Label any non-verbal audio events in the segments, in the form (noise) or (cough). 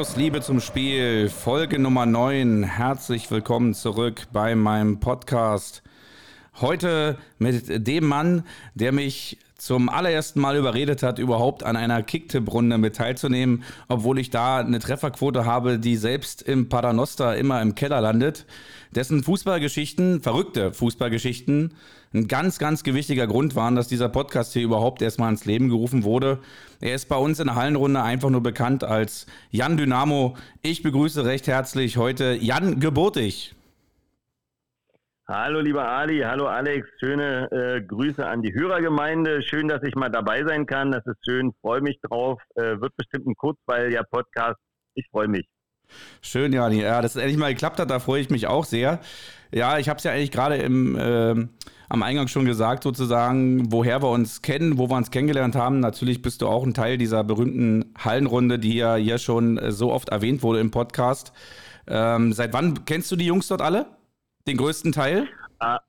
Aus Liebe zum Spiel, Folge Nummer 9. Herzlich willkommen zurück bei meinem Podcast. Heute mit dem Mann, der mich zum allerersten Mal überredet hat, überhaupt an einer Kicktipp-Runde mit teilzunehmen, obwohl ich da eine Trefferquote habe, die selbst im Paternoster immer im Keller landet. Dessen Fußballgeschichten, verrückte Fußballgeschichten, ein ganz, ganz gewichtiger Grund waren, dass dieser Podcast hier überhaupt erstmal ins Leben gerufen wurde. Er ist bei uns in der Hallenrunde einfach nur bekannt als Jan Dynamo. Ich begrüße recht herzlich heute Jan Geburtig. Hallo lieber Ali, hallo Alex, schöne äh, Grüße an die Hörergemeinde. Schön, dass ich mal dabei sein kann. Das ist schön, freue mich drauf. Äh, wird bestimmt ein kurzweiliger Podcast. Ich freue mich. Schön, Jani. Ja, dass es endlich mal geklappt hat, da freue ich mich auch sehr. Ja, ich habe es ja eigentlich gerade äh, am Eingang schon gesagt, sozusagen, woher wir uns kennen, wo wir uns kennengelernt haben. Natürlich bist du auch ein Teil dieser berühmten Hallenrunde, die ja hier schon äh, so oft erwähnt wurde im Podcast. Ähm, seit wann kennst du die Jungs dort alle? Den größten Teil? Ah,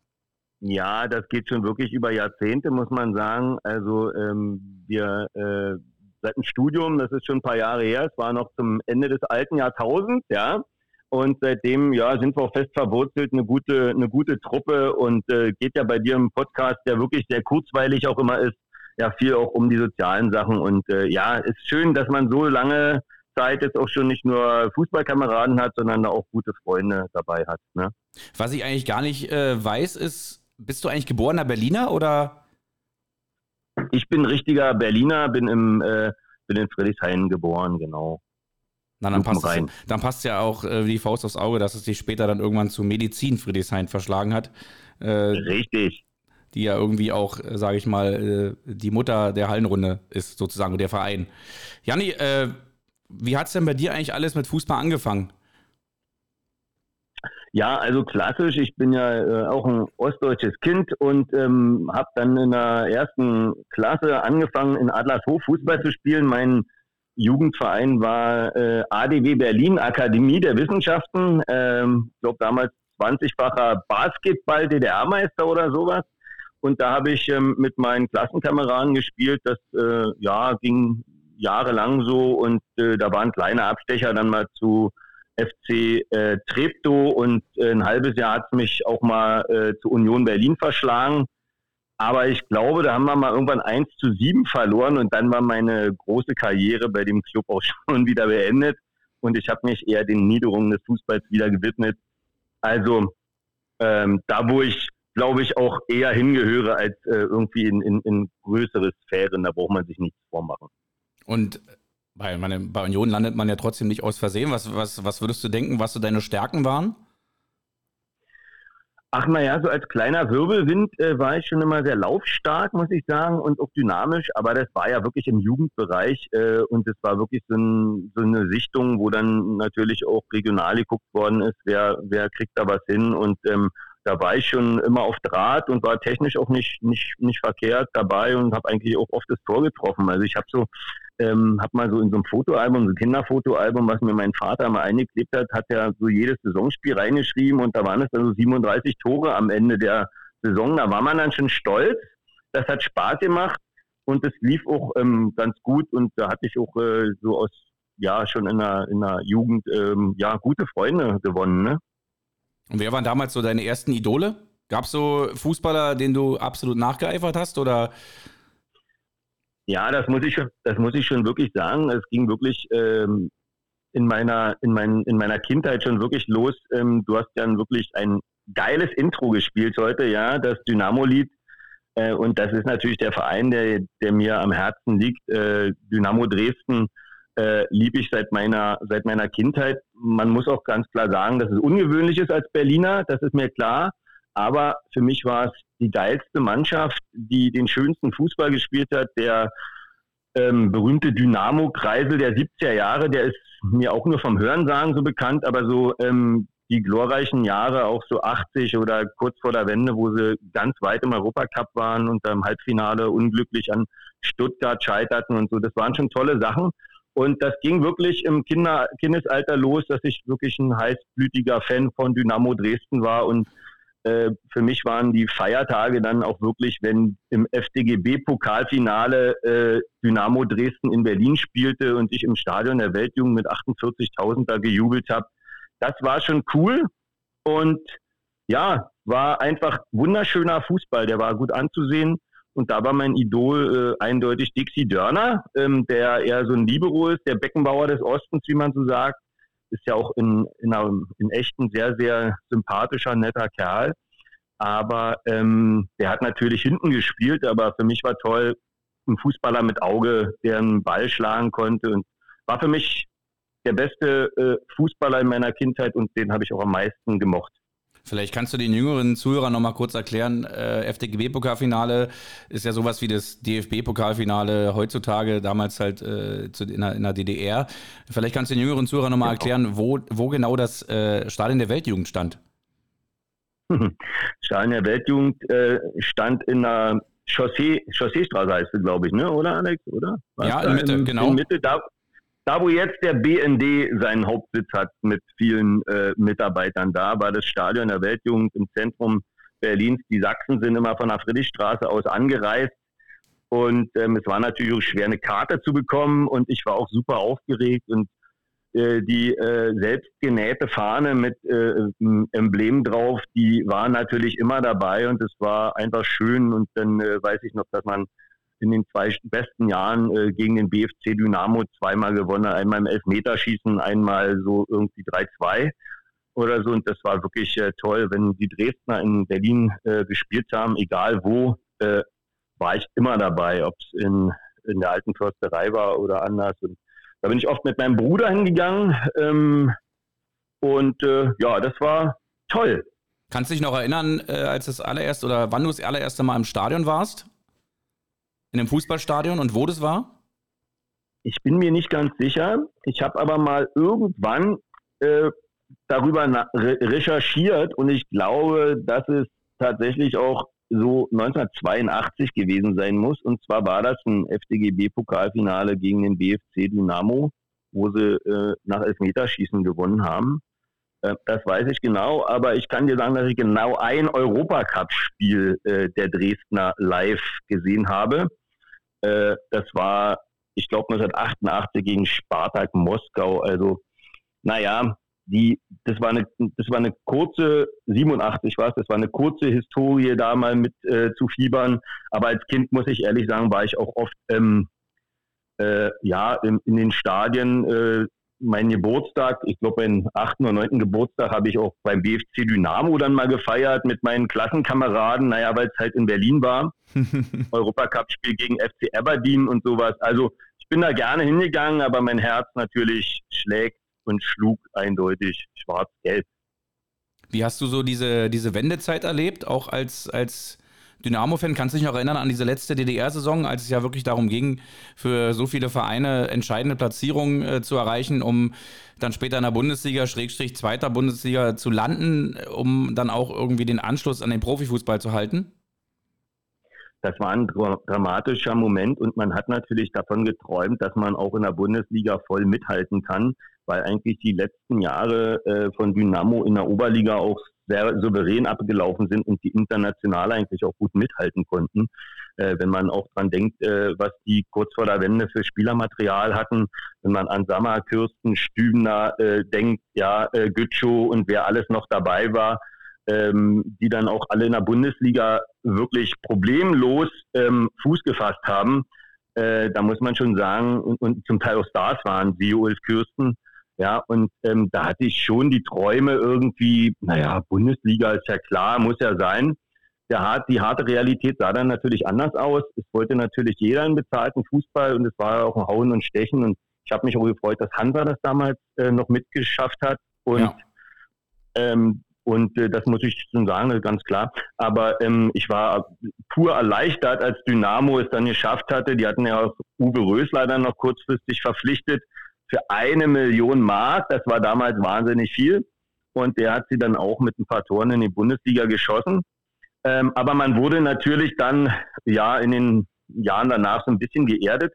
ja, das geht schon wirklich über Jahrzehnte, muss man sagen. Also ähm, wir äh, seit dem Studium, das ist schon ein paar Jahre her, es war noch zum Ende des alten Jahrtausends, ja. Und seitdem ja, sind wir auch fest verwurzelt, eine gute, eine gute Truppe und äh, geht ja bei dir im Podcast, der wirklich sehr kurzweilig auch immer ist, ja viel auch um die sozialen Sachen. Und äh, ja, ist schön, dass man so lange Zeit jetzt auch schon nicht nur Fußballkameraden hat, sondern auch gute Freunde dabei hat. Ne? Was ich eigentlich gar nicht äh, weiß, ist, bist du eigentlich geborener Berliner oder? Ich bin richtiger Berliner, bin im äh, bin in Friedrichshain geboren, genau. Na, dann passt, es, dann passt ja auch äh, die Faust aufs Auge, dass es dich später dann irgendwann zu Medizin Friedrichshain verschlagen hat. Äh, Richtig. Die ja irgendwie auch, äh, sage ich mal, äh, die Mutter der Hallenrunde ist, sozusagen, der Verein. Janni, wie hat es denn bei dir eigentlich alles mit Fußball angefangen? Ja, also klassisch. Ich bin ja äh, auch ein ostdeutsches Kind und ähm, habe dann in der ersten Klasse angefangen, in Adlershof Fußball zu spielen. Mein Jugendverein war äh, ADW Berlin, Akademie der Wissenschaften. Ähm, ich glaube damals 20-facher Basketball-DDR-Meister oder sowas. Und da habe ich ähm, mit meinen Klassenkameraden gespielt. Das äh, ja, ging jahrelang so und äh, da waren kleine Abstecher dann mal zu FC äh, Treptow und äh, ein halbes Jahr hat es mich auch mal äh, zu Union Berlin verschlagen. Aber ich glaube, da haben wir mal irgendwann 1 zu 7 verloren und dann war meine große Karriere bei dem Club auch (laughs) schon wieder beendet und ich habe mich eher den Niederungen des Fußballs wieder gewidmet. Also ähm, da, wo ich, glaube ich, auch eher hingehöre als äh, irgendwie in, in, in größere Sphären, da braucht man sich nichts vormachen. Und bei, meine, bei Union landet man ja trotzdem nicht aus Versehen. Was, was, was würdest du denken, was so deine Stärken waren? Ach naja, so als kleiner Wirbelwind äh, war ich schon immer sehr laufstark, muss ich sagen, und auch dynamisch, aber das war ja wirklich im Jugendbereich äh, und es war wirklich so, ein, so, eine Sichtung, wo dann natürlich auch regional geguckt worden ist, wer, wer kriegt da was hin und ähm, da war ich schon immer auf Draht und war technisch auch nicht, nicht, nicht verkehrt dabei und habe eigentlich auch oft das Tor getroffen. Also ich habe so ähm, habe mal so in so einem Fotoalbum, so ein Kinderfotoalbum, was mir mein Vater mal eingeklebt hat, hat er so jedes Saisonspiel reingeschrieben und da waren es dann so 37 Tore am Ende der Saison. Da war man dann schon stolz. Das hat Spaß gemacht und es lief auch ähm, ganz gut und da hatte ich auch äh, so aus, ja, schon in der, in der Jugend, ähm, ja, gute Freunde gewonnen, ne? Und wer waren damals so deine ersten Idole? Gab es so Fußballer, denen du absolut nachgeeifert hast oder ja, das muss ich schon, das muss ich schon wirklich sagen. Es ging wirklich ähm, in meiner, in, mein, in meiner Kindheit schon wirklich los. Ähm, du hast ja wirklich ein geiles Intro gespielt heute, ja, das Dynamo-Lied. Äh, und das ist natürlich der Verein, der, der mir am Herzen liegt. Äh, Dynamo Dresden äh, liebe ich seit meiner, seit meiner Kindheit. Man muss auch ganz klar sagen, dass es ungewöhnlich ist als Berliner, das ist mir klar. Aber für mich war es die geilste Mannschaft, die den schönsten Fußball gespielt hat. Der ähm, berühmte Dynamo-Kreisel der 70er Jahre, der ist mir auch nur vom Hörensagen so bekannt, aber so ähm, die glorreichen Jahre, auch so 80 oder kurz vor der Wende, wo sie ganz weit im Europacup waren und im Halbfinale unglücklich an Stuttgart scheiterten und so, das waren schon tolle Sachen. Und das ging wirklich im Kinder Kindesalter los, dass ich wirklich ein heißblütiger Fan von Dynamo Dresden war und äh, für mich waren die Feiertage dann auch wirklich, wenn im FDGB-Pokalfinale äh, Dynamo Dresden in Berlin spielte und ich im Stadion der Weltjugend mit 48.000 da gejubelt habe. Das war schon cool und ja, war einfach wunderschöner Fußball. Der war gut anzusehen. Und da war mein Idol äh, eindeutig Dixie Dörner, ähm, der eher so ein Libero ist, der Beckenbauer des Ostens, wie man so sagt ist ja auch in, in, einem, in echt ein sehr, sehr sympathischer, netter Kerl. Aber ähm, der hat natürlich hinten gespielt, aber für mich war toll, ein Fußballer mit Auge, der einen Ball schlagen konnte und war für mich der beste äh, Fußballer in meiner Kindheit und den habe ich auch am meisten gemocht. Vielleicht kannst du den jüngeren Zuhörern noch mal kurz erklären, äh, FDGB-Pokalfinale ist ja sowas wie das DFB-Pokalfinale heutzutage, damals halt äh, zu, in, der, in, der, DDR. Vielleicht kannst du den jüngeren Zuhörern noch mal genau. erklären, wo, wo genau das äh, Stadion der Weltjugend stand. (laughs) Stadion der Weltjugend äh, stand in der Chaussee, Chausseestraße heißt es, glaube ich, ne? oder Alex? Oder? Was ja, in Mitte, in, genau. In Mitte, da, da, wo jetzt der BND seinen Hauptsitz hat mit vielen äh, Mitarbeitern da, war das Stadion der Weltjugend im Zentrum Berlins. Die Sachsen sind immer von der Friedrichstraße aus angereist. Und ähm, es war natürlich auch schwer, eine Karte zu bekommen. Und ich war auch super aufgeregt. Und äh, die äh, selbstgenähte Fahne mit äh, Emblem drauf, die war natürlich immer dabei. Und es war einfach schön. Und dann äh, weiß ich noch, dass man in den zwei besten Jahren äh, gegen den BFC Dynamo zweimal gewonnen, einmal im Elfmeterschießen, einmal so irgendwie 3-2 oder so. Und das war wirklich äh, toll, wenn die Dresdner in Berlin äh, gespielt haben, egal wo, äh, war ich immer dabei, ob es in, in der alten Försterei war oder anders. Und da bin ich oft mit meinem Bruder hingegangen. Ähm, und äh, ja, das war toll. Kannst du dich noch erinnern, äh, als das allererste oder wann du das allererste Mal im Stadion warst? In einem Fußballstadion und wo das war? Ich bin mir nicht ganz sicher. Ich habe aber mal irgendwann äh, darüber re recherchiert und ich glaube, dass es tatsächlich auch so 1982 gewesen sein muss. Und zwar war das ein FDGB-Pokalfinale gegen den BFC Dynamo, wo sie äh, nach Elfmeterschießen gewonnen haben. Äh, das weiß ich genau, aber ich kann dir sagen, dass ich genau ein Europacup-Spiel äh, der Dresdner live gesehen habe. Äh, das war, ich glaube, 1988 gegen Spartak Moskau. Also, naja, die, das war eine, das war eine kurze, 87 war es, das war eine kurze Historie, da mal mit äh, zu fiebern. Aber als Kind muss ich ehrlich sagen, war ich auch oft, ähm, äh, ja, in, in, den Stadien, mein Geburtstag, ich glaube, meinen achten oder neunten Geburtstag habe ich auch beim BFC Dynamo dann mal gefeiert mit meinen Klassenkameraden, naja, weil es halt in Berlin war. (laughs) Europacup-Spiel gegen FC Aberdeen und sowas. Also ich bin da gerne hingegangen, aber mein Herz natürlich schlägt und schlug eindeutig schwarz-gelb. Wie hast du so diese, diese Wendezeit erlebt, auch als, als Dynamo-Fan? Kannst du dich noch erinnern an diese letzte DDR-Saison, als es ja wirklich darum ging, für so viele Vereine entscheidende Platzierungen äh, zu erreichen, um dann später in der Bundesliga, Schrägstrich zweiter Bundesliga zu landen, um dann auch irgendwie den Anschluss an den Profifußball zu halten? das war ein dramatischer Moment und man hat natürlich davon geträumt, dass man auch in der Bundesliga voll mithalten kann, weil eigentlich die letzten Jahre äh, von Dynamo in der Oberliga auch sehr souverän abgelaufen sind und die international eigentlich auch gut mithalten konnten. Äh, wenn man auch dran denkt, äh, was die kurz vor der Wende für Spielermaterial hatten, wenn man an Sammer, Kürsten, Stübner äh, denkt, ja, äh, Gütschow und wer alles noch dabei war, ähm, die dann auch alle in der Bundesliga wirklich problemlos ähm, Fuß gefasst haben. Äh, da muss man schon sagen, und, und, zum Teil auch Stars waren, wie Ulf Kürsten. Ja, und ähm, da hatte ich schon die Träume irgendwie, naja, Bundesliga ist ja klar, muss ja sein. Der, die harte Realität sah dann natürlich anders aus. Es wollte natürlich jeder einen bezahlten Fußball und es war auch ein Hauen und Stechen. Und ich habe mich auch gefreut, dass Hansa das damals äh, noch mitgeschafft hat. Und ja. ähm, und äh, das muss ich schon sagen, ganz klar. Aber ähm, ich war pur erleichtert, als Dynamo es dann geschafft hatte. Die hatten ja auch Uwe Rösler dann noch kurzfristig verpflichtet für eine Million Mark. Das war damals wahnsinnig viel. Und der hat sie dann auch mit ein paar Toren in die Bundesliga geschossen. Ähm, aber man wurde natürlich dann ja in den Jahren danach so ein bisschen geerdet.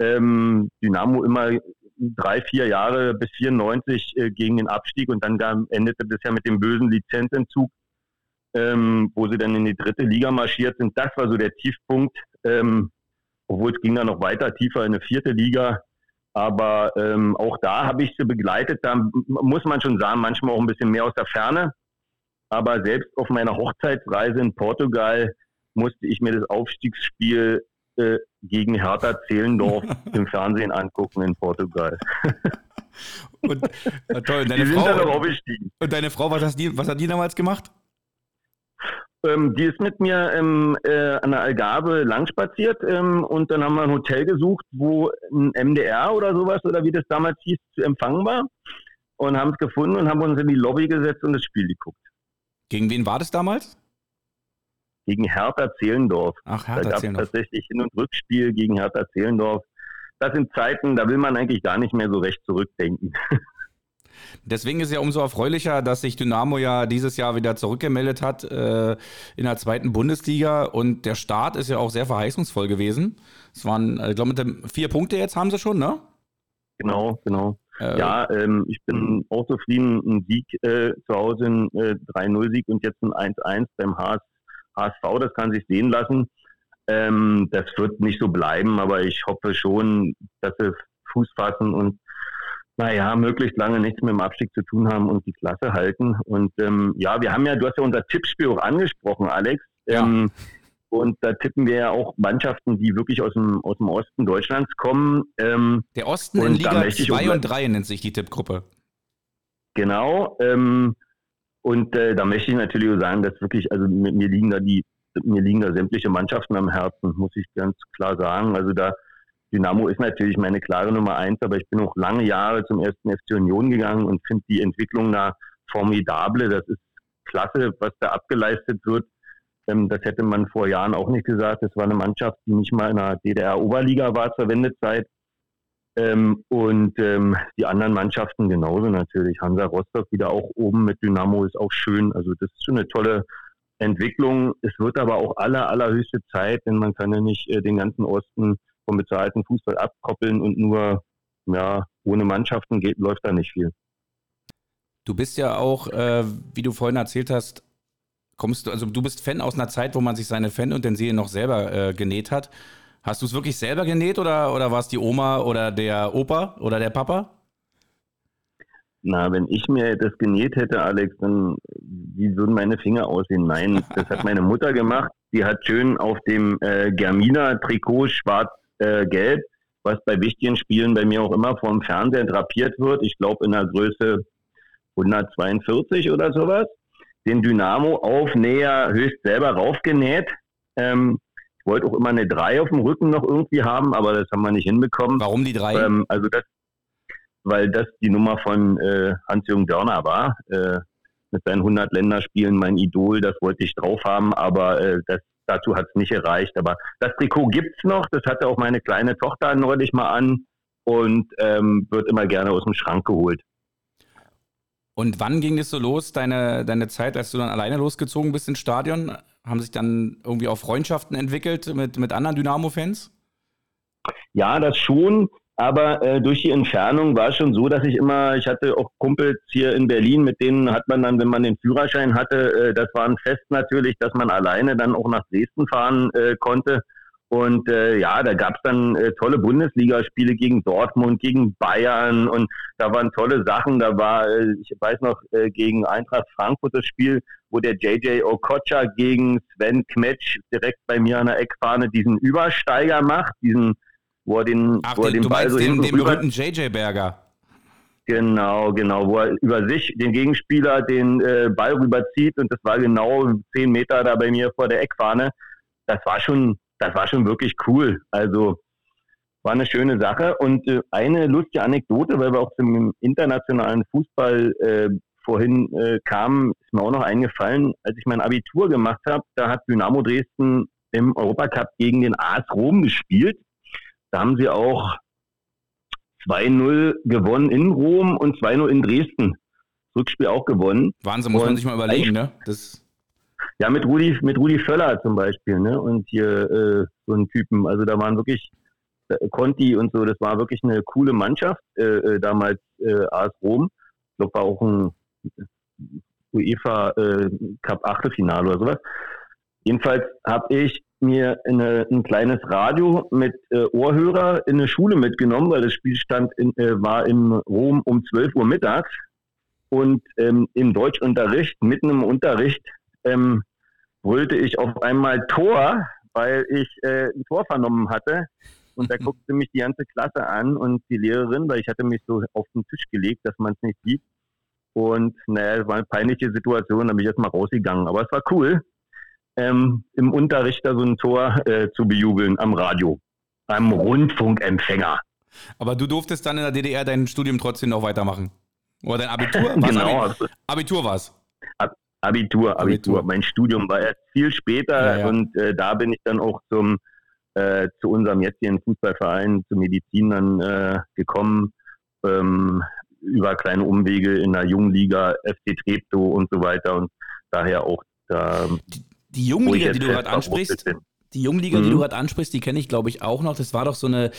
Ähm, Dynamo immer drei, vier Jahre bis 94 äh, gegen den Abstieg und dann endete das ja mit dem bösen Lizenzentzug. ähm, wo sie dann in die dritte Liga marschiert sind. Das war so der Tiefpunkt, ähm, obwohl es ging dann noch weiter tiefer in eine vierte Liga. Aber ähm, auch da habe ich sie begleitet. Da muss man schon sagen, manchmal auch ein bisschen mehr aus der Ferne. Aber selbst auf meiner Hochzeitsreise in Portugal musste ich mir das Aufstiegsspiel äh, gegen Hertha Zehlendorf (laughs) im Fernsehen angucken in Portugal. (laughs) und, toll, deine Frau, Und deine Frau, was, die, was hat die damals gemacht? Ähm, die ist mit mir ähm, äh, an der Algarve langspaziert ähm, und dann haben wir ein Hotel gesucht, wo ein MDR oder sowas oder wie das damals hieß, zu empfangen war und haben es gefunden und haben uns in die Lobby gesetzt und das Spiel geguckt. Gegen wen war das damals? Gegen Hertha Zehlendorf. Ach, Hertha da gab es tatsächlich Hin- und Rückspiel gegen Hertha Zehlendorf. Das sind Zeiten, da will man eigentlich gar nicht mehr so recht zurückdenken. (laughs) Deswegen ist es ja umso erfreulicher, dass sich Dynamo ja dieses Jahr wieder zurückgemeldet hat äh, in der zweiten Bundesliga und der Start ist ja auch sehr verheißungsvoll gewesen. Es waren, äh, ich glaube, vier Punkte jetzt haben sie schon, ne? Genau, genau. Äh, ja, ähm, ich bin auch zufrieden. Ein Sieg äh, zu Hause, ein äh, 3-0-Sieg und jetzt ein 1-1 beim HSV, das kann sich sehen lassen. Ähm, das wird nicht so bleiben, aber ich hoffe schon, dass sie Fuß fassen und naja, möglichst lange nichts mit dem Abstieg zu tun haben und die Klasse halten. Und ähm, ja, wir haben ja, du hast ja unser Tippspiel auch angesprochen, Alex. Ja. Ähm, und da tippen wir ja auch Mannschaften, die wirklich aus dem, aus dem Osten Deutschlands kommen. Ähm, Der Osten in Liga 2 und 3 nennt sich die Tippgruppe. Genau. Ähm, und äh, da möchte ich natürlich auch sagen, dass wirklich, also mir, mir liegen da die, mir liegen da sämtliche Mannschaften am Herzen, muss ich ganz klar sagen. Also da Dynamo ist natürlich meine klare Nummer eins, aber ich bin auch lange Jahre zum ersten FC Union gegangen und finde die Entwicklung da formidable. Das ist klasse, was da abgeleistet wird. Ähm, das hätte man vor Jahren auch nicht gesagt. Das war eine Mannschaft, die nicht mal in der DDR-Oberliga war zur Wendezeit. Ähm, und ähm, die anderen Mannschaften genauso natürlich. Hansa Rostock wieder auch oben mit Dynamo ist auch schön. Also das ist schon eine tolle Entwicklung. Es wird aber auch aller, allerhöchste Zeit, denn man kann ja nicht äh, den ganzen Osten vom bezahlten Fußball abkoppeln und nur ja, ohne Mannschaften geht, läuft da nicht viel. Du bist ja auch, äh, wie du vorhin erzählt hast, kommst du, also du bist Fan aus einer Zeit, wo man sich seine Fanutensilien noch selber äh, genäht hat. Hast du es wirklich selber genäht oder, oder war es die Oma oder der Opa oder der Papa? Na, wenn ich mir das genäht hätte, Alex, dann wie würden meine Finger aussehen? Nein, das hat meine Mutter gemacht. Die hat schön auf dem äh, Germina-Trikot schwarz äh, gelb, was bei wichtigen Spielen bei mir auch immer vom Fernseher drapiert wird. Ich glaube in der Größe 142 oder sowas. Den Dynamo auf näher höchst selber raufgenäht. Ähm, ich wollte auch immer eine 3 auf dem Rücken noch irgendwie haben, aber das haben wir nicht hinbekommen. Warum die 3? Ähm, also das, weil das die Nummer von äh, Hans-Jürgen Dörner war. Äh, mit seinen 100 Länderspielen mein Idol, das wollte ich drauf haben, aber äh, das dazu hat es nicht gereicht. Aber das Trikot gibt es noch, das hatte auch meine kleine Tochter neulich mal an und ähm, wird immer gerne aus dem Schrank geholt. Und wann ging es so los, deine, deine Zeit, als du dann alleine losgezogen bist ins Stadion? Haben sich dann irgendwie auch Freundschaften entwickelt mit, mit anderen Dynamo-Fans? Ja, das schon. Aber äh, durch die Entfernung war es schon so, dass ich immer, ich hatte auch Kumpels hier in Berlin, mit denen hat man dann, wenn man den Führerschein hatte, äh, das war ein Fest natürlich, dass man alleine dann auch nach Dresden fahren äh, konnte. Und äh, ja, da gab es dann äh, tolle Bundesligaspiele gegen Dortmund, gegen Bayern und da waren tolle Sachen. Da war, äh, ich weiß noch, äh, gegen Eintracht Frankfurt das Spiel, wo der JJ Okocha gegen Sven Kmetsch direkt bei mir an der Eckfahne diesen Übersteiger macht, diesen wo er den, Ach, wo er den, den Ball so den, den berühmten JJ Berger. Genau, genau, wo er über sich den Gegenspieler den äh, Ball rüberzieht und das war genau zehn Meter da bei mir vor der Eckfahne. Das war schon, das war schon wirklich cool. Also war eine schöne Sache und äh, eine lustige Anekdote, weil wir auch zum internationalen Fußball äh, vorhin äh, kamen, ist mir auch noch eingefallen, als ich mein Abitur gemacht habe, da hat Dynamo Dresden im Europacup gegen den AS Rom gespielt da haben sie auch 2-0 gewonnen in Rom und 2-0 in Dresden. Rückspiel auch gewonnen. Wahnsinn, muss und man sich mal überlegen, ne? Das ja, mit Rudi, mit Rudi Völler zum Beispiel, ne? Und hier äh, so ein Typen. Also da waren wirklich äh, Conti und so, das war wirklich eine coole Mannschaft, äh, äh damals äh, AS Rom. Ich glaube, war auch ein UEFA äh, Cup Achtelfinale oder sowas. Jedenfalls habe ich mir eine, ein kleines Radio mit äh, Ohrhörer in eine Schule mitgenommen, weil das Spiel stand in, äh, war in Rom um 12 Uhr mittags. Und ähm, im Deutschunterricht, mitten im Unterricht, ähm, brüllte ich auf einmal Tor, weil ich äh, ein Tor vernommen hatte. Und da (laughs) guckte mich die ganze Klasse an und die Lehrerin, weil ich hatte mich so auf den Tisch gelegt, dass man es nicht sieht. Und naja, es war eine peinliche Situation, da bin ich erstmal rausgegangen. Aber es war cool, ähm, im Unterricht da so ein Tor äh, zu bejubeln am Radio, beim Rundfunkempfänger. Aber du durftest dann in der DDR dein Studium trotzdem noch weitermachen? Oder dein Abitur? (laughs) genau. Abi Abitur war es? Abitur, Abitur, Abitur. Mein Studium war erst viel später ja, ja. und äh, da bin ich dann auch zum äh, zu unserem jetzigen Fußballverein, zur Medizin dann äh, gekommen, ähm, über kleine Umwege in der Jungliga, FC Treptow und so weiter und daher auch da. Die, Jungliga, die du gerade ansprichst, die Jungliga, mhm. die du gerade ansprichst, die kenne ich glaube ich auch noch. Das war doch so eine,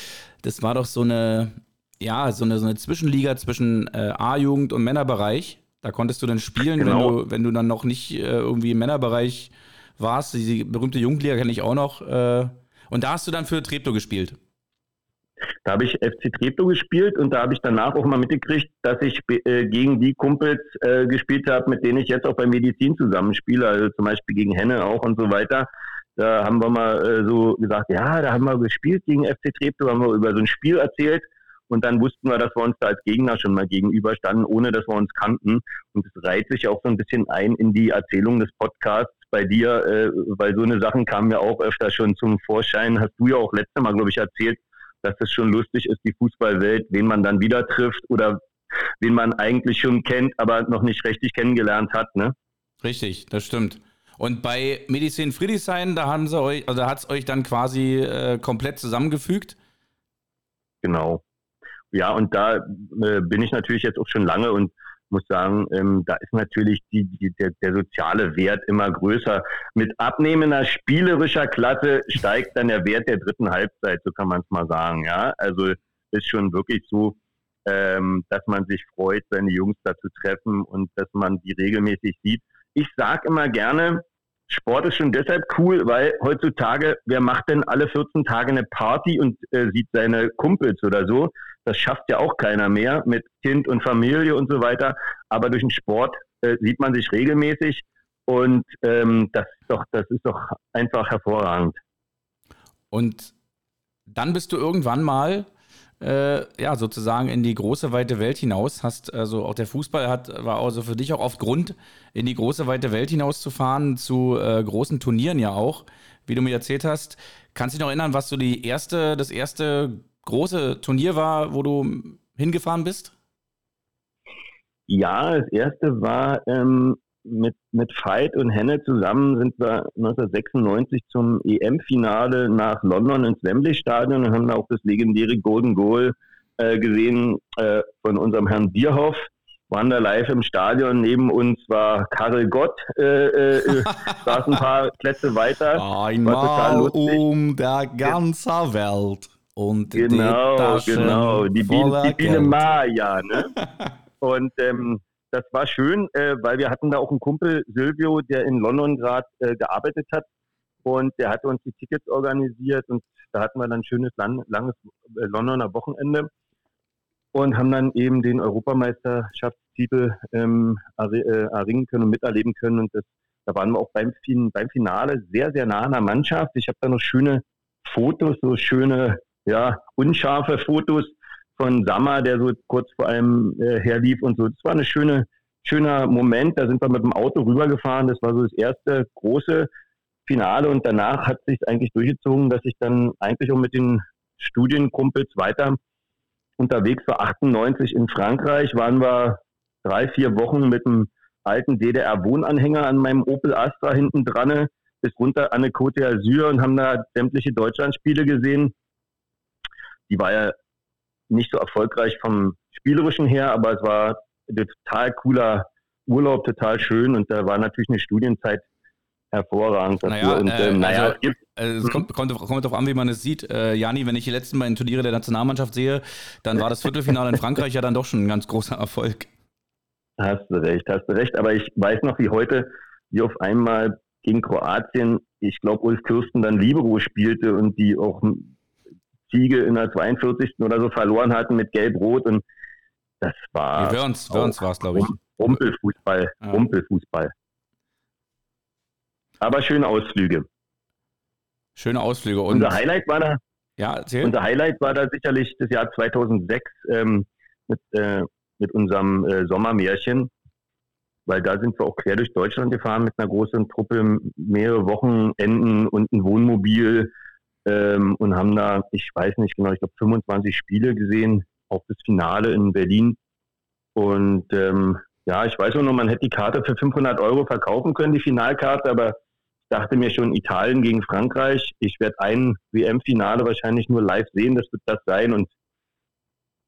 das war doch so eine, ja, so eine, so eine Zwischenliga zwischen äh, A-Jugend und Männerbereich. Da konntest du dann spielen, genau. wenn, du, wenn du dann noch nicht äh, irgendwie im Männerbereich warst. Die berühmte Jungliga kenne ich auch noch. Äh, und da hast du dann für Treptow gespielt. Da habe ich FC Treptow gespielt und da habe ich danach auch mal mitgekriegt, dass ich äh, gegen die Kumpels äh, gespielt habe, mit denen ich jetzt auch bei Medizin zusammenspiele, also zum Beispiel gegen Henne auch und so weiter. Da haben wir mal äh, so gesagt, ja, da haben wir gespielt gegen FC Treptow, haben wir über so ein Spiel erzählt und dann wussten wir, dass wir uns da als Gegner schon mal gegenüberstanden, ohne dass wir uns kannten. Und es reiht sich auch so ein bisschen ein in die Erzählung des Podcasts, bei dir, äh, weil so eine Sachen kamen ja auch öfter schon zum Vorschein. Hast du ja auch letzte Mal, glaube ich, erzählt, dass es schon lustig ist, die Fußballwelt, wen man dann wieder trifft oder wen man eigentlich schon kennt, aber noch nicht richtig kennengelernt hat, ne? Richtig, das stimmt. Und bei Medizin Friedrichshain, da haben sie euch, also hat es euch dann quasi äh, komplett zusammengefügt? Genau. Ja, und da äh, bin ich natürlich jetzt auch schon lange und muss sagen, ähm, da ist natürlich die, die, der, der, soziale Wert immer größer. Mit abnehmender spielerischer Klasse steigt dann der Wert der dritten Halbzeit, so kann man es mal sagen. Ja, also ist schon wirklich so, ähm, dass man sich freut, seine Jungs da zu treffen und dass man die regelmäßig sieht. Ich sage immer gerne, Sport ist schon deshalb cool, weil heutzutage, wer macht denn alle 14 Tage eine Party und äh, sieht seine Kumpels oder so? Das schafft ja auch keiner mehr mit Kind und Familie und so weiter. Aber durch den Sport äh, sieht man sich regelmäßig und ähm, das, ist doch, das ist doch einfach hervorragend. Und dann bist du irgendwann mal äh, ja, sozusagen in die große weite Welt hinaus. Hast also auch der Fußball hat, war also für dich auch oft Grund, in die große weite Welt hinauszufahren, zu äh, großen Turnieren ja auch, wie du mir erzählt hast. Kannst du dich noch erinnern, was so die erste, das erste große Turnier war, wo du hingefahren bist? Ja, das erste war ähm, mit, mit Veit und Henne zusammen sind wir 1996 zum EM-Finale nach London ins Wembley-Stadion und haben da auch das legendäre Golden Goal äh, gesehen äh, von unserem Herrn Bierhoff. Waren da live im Stadion. Neben uns war Karel Gott, äh, äh, (laughs) saß ein paar Plätze weiter. Einmal um der ganze Welt. Und genau, die genau. Die Biene, die Biene Maya, ne? (laughs) Und ähm, das war schön, äh, weil wir hatten da auch einen Kumpel, Silvio, der in London gerade äh, gearbeitet hat. Und der hatte uns die Tickets organisiert und da hatten wir dann ein schönes, lang, langes äh, Londoner Wochenende und haben dann eben den Europameisterschaftstitel ähm, äh, erringen können und miterleben können. Und das, da waren wir auch beim, beim Finale sehr, sehr nah an der Mannschaft. Ich habe da noch schöne Fotos, so schöne, ja, unscharfe Fotos von Sammer, der so kurz vor allem äh, herlief und so. Das war eine schöne, schöner Moment. Da sind wir mit dem Auto rübergefahren. Das war so das erste große Finale und danach hat sich eigentlich durchgezogen, dass ich dann eigentlich auch mit den Studienkumpels weiter unterwegs war. 98 in Frankreich waren wir drei, vier Wochen mit einem alten DDR-Wohnanhänger an meinem Opel Astra hinten dran bis runter an eine Côte d'Azur und haben da sämtliche Deutschlandspiele gesehen. Die war ja nicht so erfolgreich vom Spielerischen her, aber es war ein total cooler Urlaub, total schön und da war natürlich eine Studienzeit hervorragend dafür. Naja, und, äh, ähm, naja, also, es, gibt, äh, es kommt, kommt, kommt darauf an, wie man es sieht. Äh, Jani, wenn ich die letzten beiden Turniere der Nationalmannschaft sehe, dann war das Viertelfinale in Frankreich ja dann doch schon ein ganz großer Erfolg. Hast du recht, hast du recht. Aber ich weiß noch wie heute, wie auf einmal gegen Kroatien, ich glaube, Ulf Kürsten dann Libero spielte und die auch Ziege in der 42. oder so verloren hatten mit Gelb-Rot und das war. Wörns war es, glaube ich. Rumpelfußball, ja. Rumpelfußball. Aber schöne Ausflüge. Schöne Ausflüge. Und unser Highlight war da. Ja, erzähl. Unser Highlight war da sicherlich das Jahr 2006 ähm, mit, äh, mit unserem äh, Sommermärchen, weil da sind wir auch quer durch Deutschland gefahren mit einer großen Truppe, mehrere Wochenenden und ein Wohnmobil ähm, und haben da, ich weiß nicht genau, ich glaube 25 Spiele gesehen, auch das Finale in Berlin. Und ähm, ja, ich weiß auch noch, man hätte die Karte für 500 Euro verkaufen können, die Finalkarte, aber ich dachte mir schon, Italien gegen Frankreich, ich werde ein WM-Finale wahrscheinlich nur live sehen, das wird das sein. Und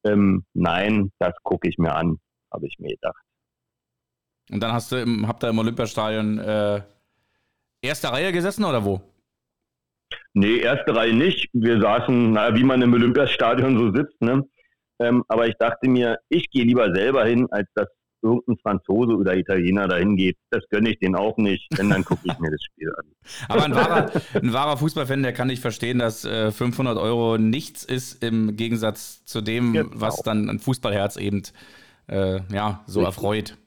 ähm, nein, das gucke ich mir an, habe ich mir gedacht. Und dann hast du im, habt ihr im Olympiastadion äh, erste Reihe gesessen oder wo? Nee, erste Reihe nicht. Wir saßen, naja, wie man im Olympiastadion so sitzt, ne? Ähm, aber ich dachte mir, ich gehe lieber selber hin, als dass irgendein Franzose oder Italiener dahin geht. Das gönne ich denen auch nicht, denn dann gucke ich mir das Spiel an. (laughs) Aber ein wahrer, ein wahrer Fußballfan, der kann nicht verstehen, dass äh, 500 Euro nichts ist im Gegensatz zu dem, genau. was dann ein Fußballherz eben äh, ja, so Richtig. erfreut.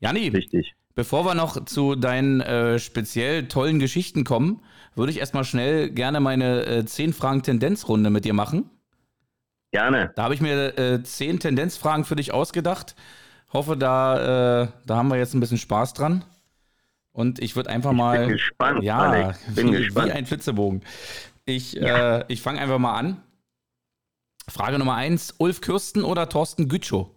Janni, Richtig. bevor wir noch zu deinen äh, speziell tollen Geschichten kommen, würde ich erstmal schnell gerne meine äh, 10 Fragen Tendenzrunde mit dir machen. Gerne. Da habe ich mir äh, zehn Tendenzfragen für dich ausgedacht. Hoffe, da, äh, da haben wir jetzt ein bisschen Spaß dran. Und ich würde einfach mal. Ich bin gespannt. Ja, Alex. Bin wie, gespannt. wie ein Flitzebogen. Ich, ja. äh, ich fange einfach mal an. Frage Nummer eins: Ulf Kürsten oder Thorsten Gütschow?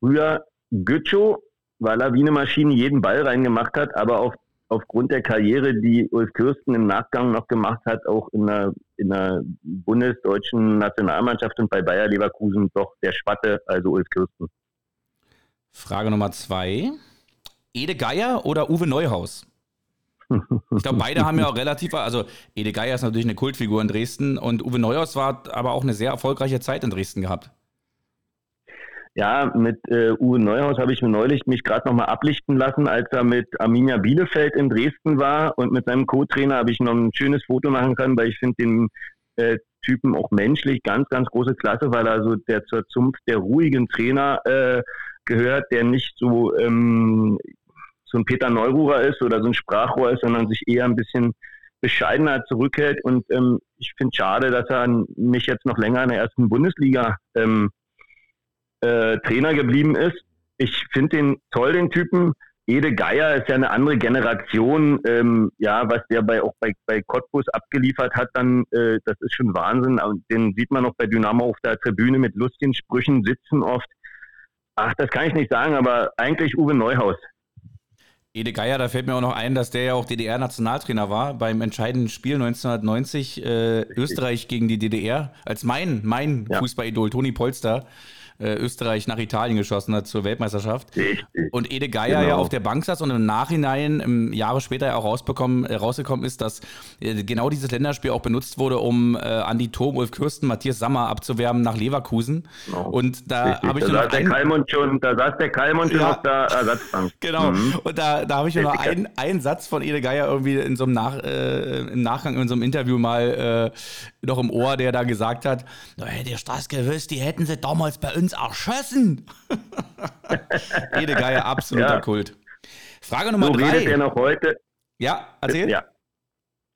Früher Gütschow, weil er wie eine Maschine jeden Ball reingemacht hat, aber auf aufgrund der Karriere, die Ulf Kürsten im Nachgang noch gemacht hat, auch in der, in der bundesdeutschen Nationalmannschaft und bei Bayer Leverkusen doch der Schwatte, also Ulf Kürsten. Frage Nummer zwei. Ede Geier oder Uwe Neuhaus? Ich glaube, beide haben ja auch relativ, also Ede Geier ist natürlich eine Kultfigur in Dresden und Uwe Neuhaus war aber auch eine sehr erfolgreiche Zeit in Dresden gehabt. Ja, mit äh, Uwe Neuhaus habe ich mir neulich mich gerade nochmal ablichten lassen, als er mit Arminia Bielefeld in Dresden war und mit seinem Co-Trainer habe ich noch ein schönes Foto machen können, weil ich finde den äh, Typen auch menschlich ganz, ganz große Klasse, weil er so der zur Zunft der ruhigen Trainer äh, gehört, der nicht so, ähm, so ein Peter Neururer ist oder so ein Sprachrohr ist, sondern sich eher ein bisschen bescheidener zurückhält. Und ähm, ich finde schade, dass er nicht jetzt noch länger in der ersten Bundesliga ähm, äh, Trainer geblieben ist. Ich finde den toll, den Typen. Ede Geier ist ja eine andere Generation, ähm, ja, was der bei auch bei, bei Cottbus abgeliefert hat, dann, äh, das ist schon Wahnsinn. Den sieht man auch bei Dynamo auf der Tribüne mit lustigen Sprüchen sitzen oft. Ach, das kann ich nicht sagen, aber eigentlich Uwe Neuhaus. Ede Geier, da fällt mir auch noch ein, dass der ja auch DDR-Nationaltrainer war beim entscheidenden Spiel 1990 äh, Österreich gegen die DDR, als mein, mein ja. Fußballidol Toni Polster äh, Österreich nach Italien geschossen hat zur Weltmeisterschaft. Und Ede Geier genau. ja auf der Bank saß und im Nachhinein, im Jahre später ja auch rausbekommen, äh, rausgekommen ist, dass äh, genau dieses Länderspiel auch benutzt wurde, um äh, Andi Thom, Ulf Kürsten, Matthias Sammer abzuwerben nach Leverkusen. Genau. Und da habe ich da saß der Kalmund schon, da saß der Kalmund schon auf der Ersatzbank. (laughs) Genau. Mhm. Und da, da habe ich nur noch einen, einen Satz von Ede Geier irgendwie in so einem Nach, äh, im Nachgang in so einem Interview mal äh, noch im Ohr, der da gesagt hat, hätte ich das gewusst, die hätten sie damals bei uns uns erschossen. (laughs) Jede Geier, absoluter ja. Kult. Frage Nummer so drei. redet er noch heute. Ja, erzähl. Ja.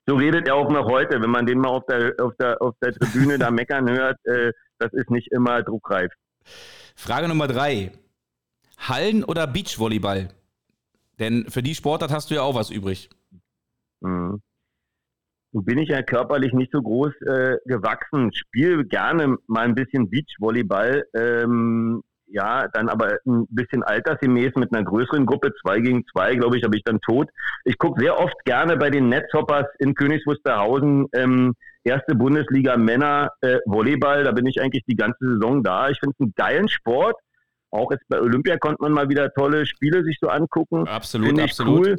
So redet er auch noch heute, wenn man den mal auf der, auf der, auf der Tribüne da meckern hört. Äh, das ist nicht immer druckreif. Frage Nummer drei. Hallen- oder Beachvolleyball? Denn für die Sportart hast du ja auch was übrig. Mhm. Nun bin ich ja körperlich nicht so groß äh, gewachsen, spiele gerne mal ein bisschen Beachvolleyball, ähm, ja, dann aber ein bisschen altersgemäß mit einer größeren Gruppe, zwei gegen zwei, glaube ich, habe ich dann tot. Ich gucke sehr oft gerne bei den Netzhoppers in Königs ähm, erste Bundesliga Männer äh, Volleyball, da bin ich eigentlich die ganze Saison da. Ich finde es einen geilen Sport. Auch jetzt bei Olympia konnte man mal wieder tolle Spiele sich so angucken. Absolut, absolut. Cool.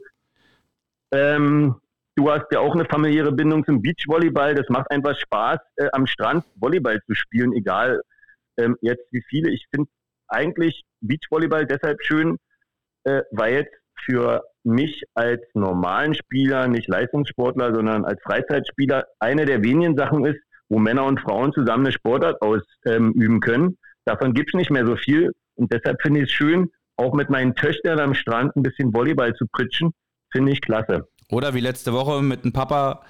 Ähm, du hast ja auch eine familiäre Bindung zum Beachvolleyball. Das macht einfach Spaß, äh, am Strand Volleyball zu spielen, egal ähm, jetzt wie viele. Ich finde eigentlich Beachvolleyball deshalb schön, äh, weil es für mich als normalen Spieler, nicht Leistungssportler, sondern als Freizeitspieler eine der wenigen Sachen ist, wo Männer und Frauen zusammen eine Sportart ausüben ähm, können. Davon gibt es nicht mehr so viel. Und deshalb finde ich es schön, auch mit meinen Töchtern am Strand ein bisschen Volleyball zu pritschen. Finde ich klasse. Oder wie letzte Woche mit dem Papa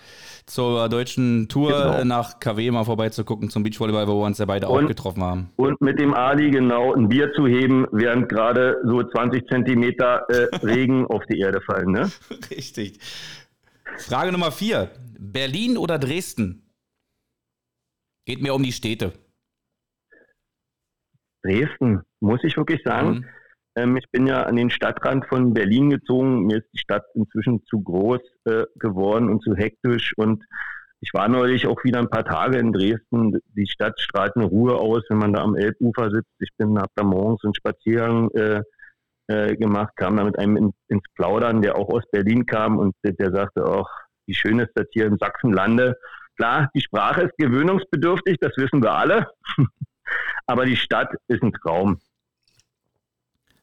zur deutschen Tour genau. nach KW mal vorbeizugucken zum Beachvolleyball, wo wir uns ja beide und, auch getroffen haben. Und mit dem Ali genau ein Bier zu heben, während gerade so 20 Zentimeter äh, (laughs) Regen auf die Erde fallen. Ne? Richtig. Frage Nummer vier. Berlin oder Dresden? Geht mir um die Städte. Dresden, muss ich wirklich sagen. Mhm. Ähm, ich bin ja an den Stadtrand von Berlin gezogen. Mir ist die Stadt inzwischen zu groß äh, geworden und zu hektisch. Und ich war neulich auch wieder ein paar Tage in Dresden. Die Stadt strahlt eine Ruhe aus, wenn man da am Elbufer sitzt. Ich bin hab da morgens einen Spaziergang äh, äh, gemacht, kam da mit einem in, ins Plaudern, der auch aus Berlin kam und der, der sagte auch, wie schön ist das hier im Sachsenlande. Klar, die Sprache ist gewöhnungsbedürftig, das wissen wir alle. (laughs) Aber die Stadt ist ein Traum.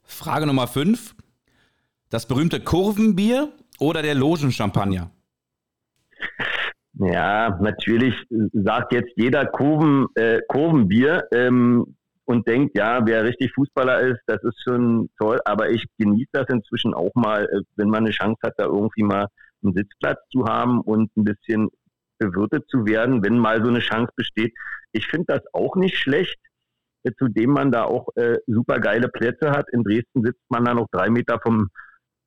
Frage Nummer 5. Das berühmte Kurvenbier oder der Logenchampagner? Ja, natürlich sagt jetzt jeder Kurven, äh, Kurvenbier ähm, und denkt, ja, wer richtig Fußballer ist, das ist schon toll. Aber ich genieße das inzwischen auch mal, äh, wenn man eine Chance hat, da irgendwie mal einen Sitzplatz zu haben und ein bisschen bewirtet zu werden, wenn mal so eine Chance besteht. Ich finde das auch nicht schlecht zu dem man da auch äh, super geile Plätze hat. In Dresden sitzt man da noch drei Meter vom,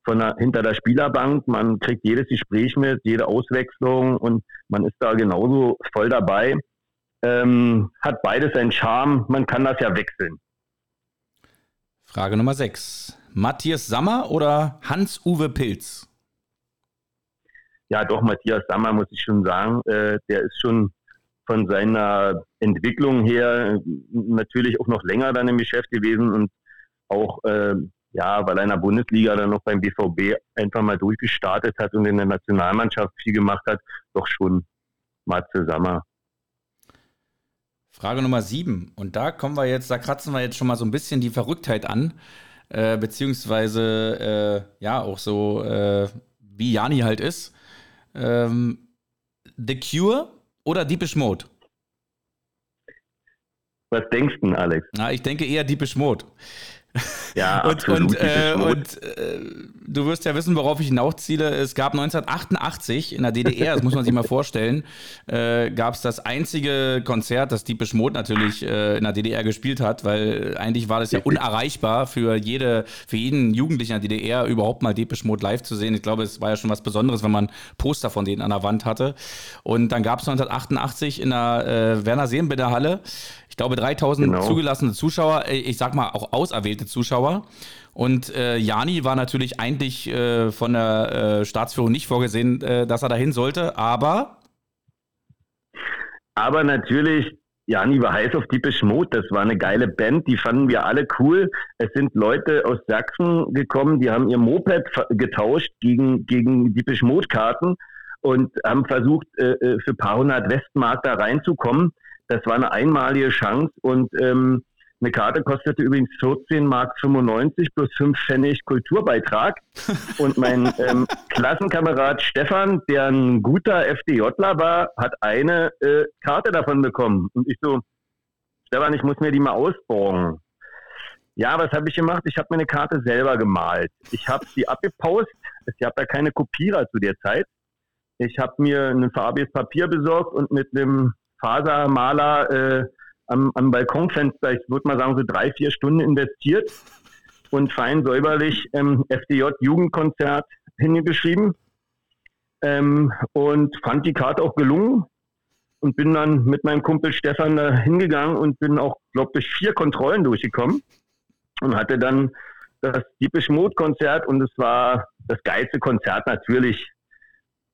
von der, hinter der Spielerbank. Man kriegt jedes Gespräch mit, jede Auswechslung und man ist da genauso voll dabei. Ähm, hat beides einen Charme. Man kann das ja wechseln. Frage Nummer 6. Matthias Sammer oder Hans-Uwe Pilz? Ja, doch, Matthias Sammer muss ich schon sagen. Äh, der ist schon von seiner Entwicklung her natürlich auch noch länger dann im Geschäft gewesen und auch, äh, ja, weil er in der Bundesliga dann noch beim BVB einfach mal durchgestartet hat und in der Nationalmannschaft viel gemacht hat, doch schon Matze Sammer. Frage Nummer sieben. Und da kommen wir jetzt, da kratzen wir jetzt schon mal so ein bisschen die Verrücktheit an, äh, beziehungsweise äh, ja auch so, äh, wie Jani halt ist. Ähm, The Cure oder Deepish Mode? Was denkst du, Alex? Na, ich denke eher Deepish Mode. Ja, (laughs) und, absolut. Und, äh, und äh, du wirst ja wissen, worauf ich hinausziele. Es gab 1988 in der DDR, das muss man sich mal vorstellen, (laughs) äh, gab es das einzige Konzert, das Deepish Mode natürlich äh, in der DDR gespielt hat, weil eigentlich war das ja unerreichbar für, jede, für jeden Jugendlichen in der DDR überhaupt mal Deepish Mode live zu sehen. Ich glaube, es war ja schon was Besonderes, wenn man Poster von denen an der Wand hatte. Und dann gab es 1988 in der äh, Werner Seenbinder Halle ich glaube, 3000 genau. zugelassene Zuschauer, äh, ich sag mal auch auserwählte Zuschauer. Und äh, Jani war natürlich eigentlich äh, von der äh, Staatsführung nicht vorgesehen, äh, dass er dahin sollte, aber. Aber natürlich, Jani war heiß auf Diepe Mode. Das war eine geile Band, die fanden wir alle cool. Es sind Leute aus Sachsen gekommen, die haben ihr Moped getauscht gegen, gegen Diepe Mode-Karten und haben versucht, äh, für ein paar hundert Westmark da reinzukommen. Das war eine einmalige Chance und ähm, eine Karte kostete übrigens 14 Mark 95 plus 5 Pfennig Kulturbeitrag. (laughs) Und mein ähm, Klassenkamerad Stefan, der ein guter FDJler war, hat eine äh, Karte davon bekommen. Und ich so, Stefan, ich muss mir die mal ausborgen. Ja, was habe ich gemacht? Ich habe mir eine Karte selber gemalt. Ich habe sie abgepaust. Ich habe ja keine Kopierer zu der Zeit. Ich habe mir ein farbiges Papier besorgt und mit einem Fasermaler äh, am, am Balkonfenster, ich würde mal sagen, so drei, vier Stunden investiert und fein säuberlich ähm, FDJ Jugendkonzert hingeschrieben ähm, und fand die Karte auch gelungen und bin dann mit meinem Kumpel Stefan da hingegangen und bin auch, glaube ich, vier Kontrollen durchgekommen und hatte dann das Diepisch Mode Konzert und es war das geilste Konzert natürlich,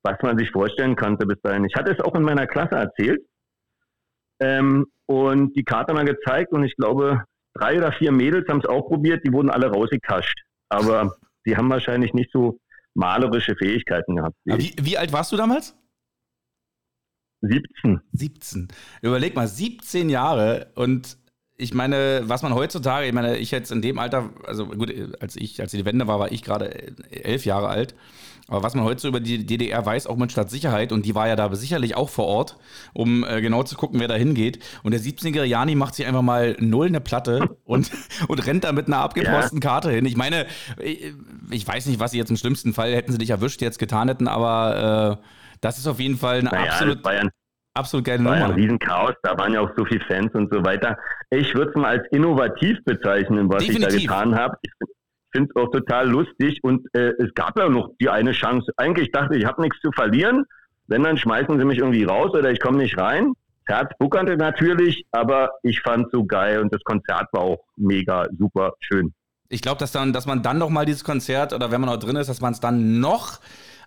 was man sich vorstellen konnte bis dahin. Ich hatte es auch in meiner Klasse erzählt ähm, und die Karte mal gezeigt und ich glaube, drei oder vier Mädels haben es auch probiert, die wurden alle rausgekascht. Aber die haben wahrscheinlich nicht so malerische Fähigkeiten gehabt. Wie, wie alt warst du damals? 17. 17. Überleg mal, 17 Jahre und ich meine, was man heutzutage, ich meine, ich jetzt in dem Alter, also gut, als ich, als die Wende war, war ich gerade elf Jahre alt. Aber was man heute so über die DDR weiß, auch mit Stadtsicherheit, und die war ja da sicherlich auch vor Ort, um äh, genau zu gucken, wer da hingeht. Und der 17-jährige Jani macht sich einfach mal null eine Platte (laughs) und, und rennt da mit einer abgeposten ja. Karte hin. Ich meine, ich, ich, weiß nicht, was sie jetzt im schlimmsten Fall hätten sie dich erwischt, jetzt getan hätten, aber äh, das ist auf jeden Fall eine naja, absolut absolut geile war Nummer. Ja ein Riesenchaos, da waren ja auch so viele Fans und so weiter. Ich würde es mal als innovativ bezeichnen, was Definitiv. ich da getan habe. Ich finde es auch total lustig und äh, es gab ja noch die eine Chance. Eigentlich dachte ich, ich habe nichts zu verlieren. Wenn, dann schmeißen sie mich irgendwie raus oder ich komme nicht rein. Herz buckerte natürlich, aber ich fand es so geil und das Konzert war auch mega super schön. Ich glaube, dass, dass man dann noch mal dieses Konzert oder wenn man auch drin ist, dass man es dann noch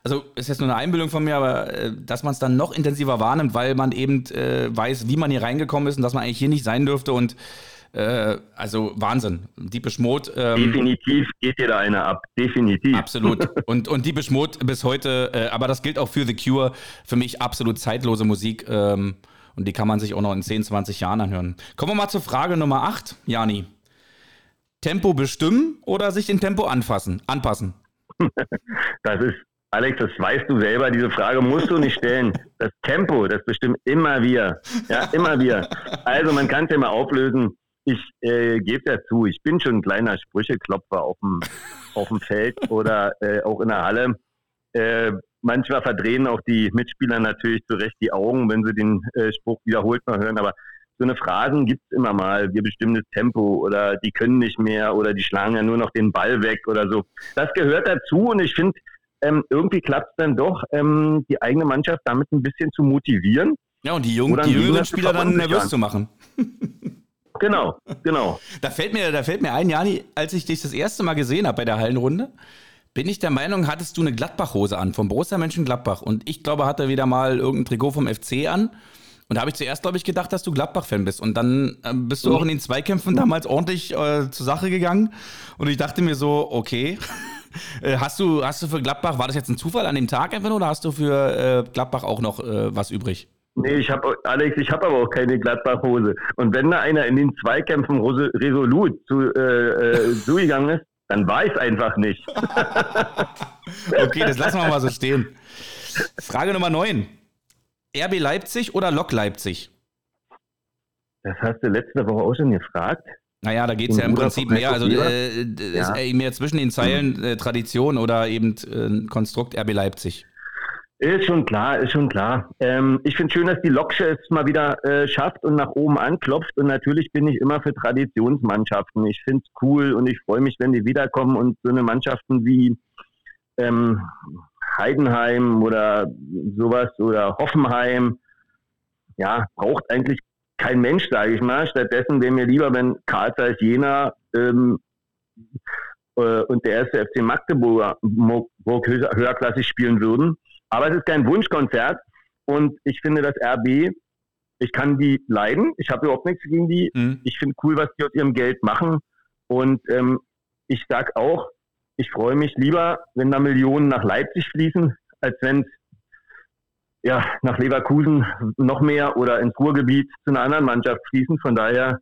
also ist jetzt nur eine Einbildung von mir, aber äh, dass man es dann noch intensiver wahrnimmt, weil man eben äh, weiß, wie man hier reingekommen ist und dass man eigentlich hier nicht sein dürfte und äh, also Wahnsinn. Diebisch Mode. Ähm, Definitiv geht dir da einer ab. Definitiv. Absolut. (laughs) Und, und Diebisch Mode bis heute, äh, aber das gilt auch für The Cure, für mich absolut zeitlose Musik. Ähm, und die kann man sich auch noch in 10, 20 Jahren anhören. Kommen wir mal zur Frage Nummer 8, Jani. Tempo bestimmen oder sich dem Tempo anfassen, anpassen? (laughs) Das ist Alex, das weißt du selber, diese Frage musst du nicht stellen. Das Tempo, das bestimmt immer wir. Ja, immer wir. Also man kann es ja mal auflösen. Ich äh, gebe ja zu, ich bin schon ein kleiner Sprücheklopfer auf dem, auf dem Feld oder äh, auch in der Halle. Äh, manchmal verdrehen auch die Mitspieler natürlich zurecht die Augen, wenn sie den äh, Spruch wiederholt mal hören. Aber so eine Phrasen gibt es immer mal. Wir bestimmen das Tempo oder die können nicht mehr oder die schlagen ja nur noch den Ball weg oder so. Das gehört dazu und ich finde, ähm, irgendwie klappt es dann doch, ähm, die eigene Mannschaft damit ein bisschen zu motivieren. Ja, und die, Jung, die jüngeren Spieler dann nervös zu machen. (laughs) (laughs) Genau, genau. Da fällt mir, da fällt mir ein, Jani, als ich dich das erste Mal gesehen habe bei der Hallenrunde, bin ich der Meinung, hattest du eine Gladbach-Hose an, vom Borussia Mönchengladbach. Und ich glaube, hatte wieder mal irgendein Trikot vom FC an. Und da habe ich zuerst, glaube ich, gedacht, dass du Gladbach-Fan bist. Und dann äh, bist du auch in den Zweikämpfen damals ordentlich äh, zur Sache gegangen. Und ich dachte mir so, okay, (laughs) hast, du, hast du für Gladbach, war das jetzt ein Zufall an dem Tag einfach oder hast du für äh, Gladbach auch noch äh, was übrig? Nee, ich habe Alex, ich habe aber auch keine Gladbach-Hose. Und wenn da einer in den Zweikämpfen resolut zu, äh, äh, (laughs) zugegangen ist, dann war ich es einfach nicht. (laughs) okay, das lassen wir mal so stehen. Frage Nummer 9. RB Leipzig oder Lok Leipzig? Das hast du letzte Woche auch schon gefragt. Naja, da geht es ja im Prinzip mehr. Also äh, ja. ist mehr zwischen den Zeilen äh, Tradition oder eben äh, Konstrukt RB Leipzig. Ist schon klar, ist schon klar. Ähm, ich finde schön, dass die Loksche es mal wieder äh, schafft und nach oben anklopft. Und natürlich bin ich immer für Traditionsmannschaften. Ich finde es cool und ich freue mich, wenn die wiederkommen und so eine Mannschaften wie ähm, Heidenheim oder sowas oder Hoffenheim, ja, braucht eigentlich kein Mensch, sage ich mal. Stattdessen wäre mir lieber, wenn Karl Zeiss Jena ähm, äh, und der erste FC Magdeburg höherklassig spielen würden. Aber es ist kein Wunschkonzert und ich finde, das RB, ich kann die leiden. Ich habe überhaupt nichts gegen die. Mhm. Ich finde cool, was die aus ihrem Geld machen. Und ähm, ich sage auch, ich freue mich lieber, wenn da Millionen nach Leipzig fließen, als wenn es ja, nach Leverkusen noch mehr oder ins Ruhrgebiet zu einer anderen Mannschaft fließen. Von daher,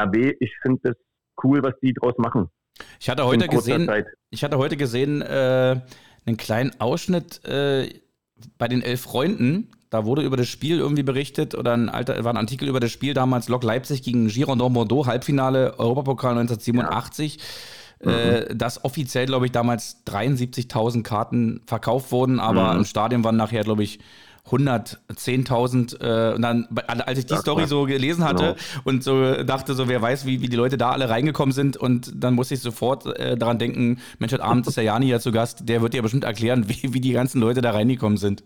RB, ich finde das cool, was die draus machen. Ich hatte heute gesehen, ich hatte heute gesehen äh, einen kleinen Ausschnitt äh, bei den elf Freunden. Da wurde über das Spiel irgendwie berichtet oder ein alter, war ein Artikel über das Spiel damals Lok Leipzig gegen Girondin Bordeaux, Halbfinale Europapokal 1987. Ja. Äh, mhm. dass offiziell, glaube ich, damals 73.000 Karten verkauft wurden, aber mhm. im Stadion waren nachher, glaube ich, 110.000 äh, und dann, als ich die ja, Story so gelesen hatte genau. und so dachte so, wer weiß, wie, wie die Leute da alle reingekommen sind und dann musste ich sofort äh, daran denken, Mensch, heute Abend ist der Jani ja zu Gast, der wird dir bestimmt erklären, wie, wie die ganzen Leute da reingekommen sind.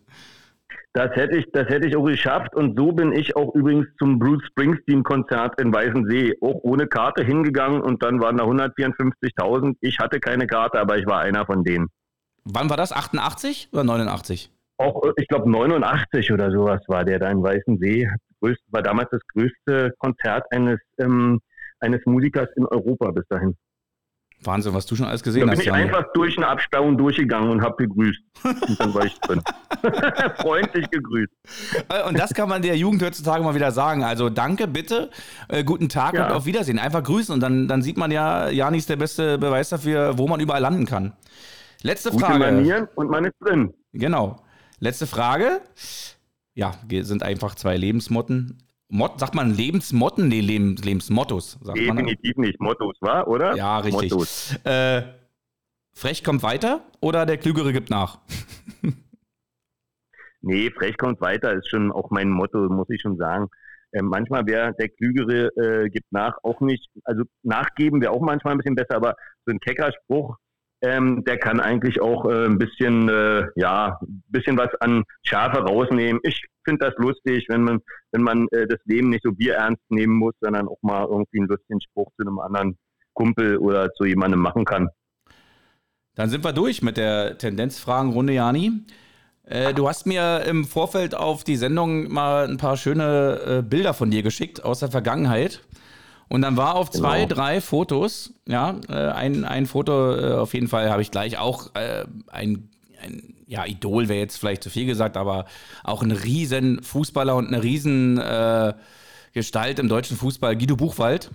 Das hätte ich, das hätte ich auch geschafft und so bin ich auch übrigens zum Bruce Springsteen Konzert in Weißensee auch ohne Karte hingegangen und dann waren da 154.000. Ich hatte keine Karte, aber ich war einer von denen. Wann war das? 88 oder 89? Auch, äh, ich glaube, 89 oder sowas war der da in Weißensee. Größte, war damals das größte Konzert eines, ähm, eines Musikers in Europa bis dahin. Wahnsinn, was du schon alles gesehen da hast. bin ich einfach durch eine Absperrung durchgegangen und habe gegrüßt. (laughs) Und dann war ich drin. (laughs) Freundlich gegrüßt. Äh, und das kann man der Jugend heutzutage mal wieder sagen. Also danke, bitte, äh, guten Tag ja. und auf Wiedersehen. Einfach grüßen und dann, dann sieht man ja, Jani ist der beste Beweis dafür, wo man überall landen kann. Letzte Gute Frage. Manieren und man ist drin. Genau. Letzte Frage. Ja, sind einfach zwei Lebensmotten. Mot, sagt man Lebensmotten? Nee, Lebens, Lebensmottos. Sagt Definitiv man. nicht Mottos, war, oder? Ja, richtig. Mottos. Äh, frech kommt weiter oder der Klügere gibt nach? (laughs) nee, frech kommt weiter ist schon auch mein Motto, muss ich schon sagen. Äh, manchmal wäre der Klügere äh, gibt nach auch nicht, also nachgeben wäre auch manchmal ein bisschen besser, aber so ein Keckerspruch, ähm, der kann eigentlich auch äh, ein bisschen, äh, ja, ein bisschen was an Schafe rausnehmen. Ich finde das lustig, wenn man, wenn man äh, das Leben nicht so bierernst nehmen muss, sondern auch mal irgendwie einen lustigen Spruch zu einem anderen Kumpel oder zu jemandem machen kann. Dann sind wir durch mit der Tendenzfragenrunde, Jani. Äh, du hast mir im Vorfeld auf die Sendung mal ein paar schöne äh, Bilder von dir geschickt aus der Vergangenheit. Und dann war auf zwei, genau. drei Fotos, ja, äh, ein, ein Foto äh, auf jeden Fall habe ich gleich auch äh, ein, ein, ja, Idol wäre jetzt vielleicht zu viel gesagt, aber auch ein riesen Fußballer und eine riesen äh, Gestalt im deutschen Fußball, Guido Buchwald.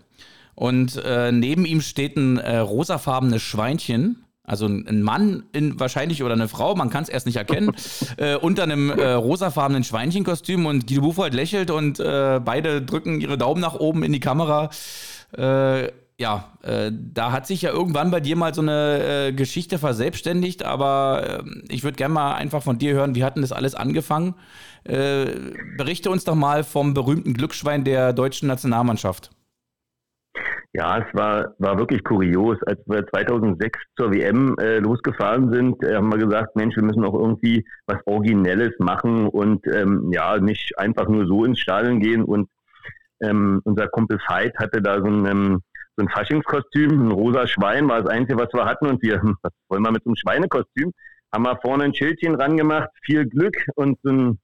Und äh, neben ihm steht ein äh, rosafarbenes Schweinchen also ein Mann in, wahrscheinlich oder eine Frau, man kann es erst nicht erkennen, (laughs) äh, unter einem äh, rosafarbenen Schweinchenkostüm und Guido Buchwald lächelt und äh, beide drücken ihre Daumen nach oben in die Kamera. Äh, ja, äh, da hat sich ja irgendwann bei dir mal so eine äh, Geschichte verselbstständigt, aber ähm, ich würde gerne mal einfach von dir hören, wie hat denn das alles angefangen? berichte uns doch mal vom berühmten Glücksschwein der deutschen Nationalmannschaft. Ja, es war, war wirklich kurios. Als wir 2006 zur WM äh, losgefahren sind, äh, haben wir gesagt, Mensch, wir müssen auch irgendwie was Originelles machen und ähm, ja, nicht einfach nur so ins Stadion gehen. Und ähm, unser Kumpel Veit hatte da so ein, ähm, so ein Faschingskostüm, ein rosa Schwein war das Einzige, was wir hatten. Und wir, (laughs) was wollen wir mit so einem Schweinekostüm? Haben wir vorne ein Schildchen ran gemacht, viel Glück und so ein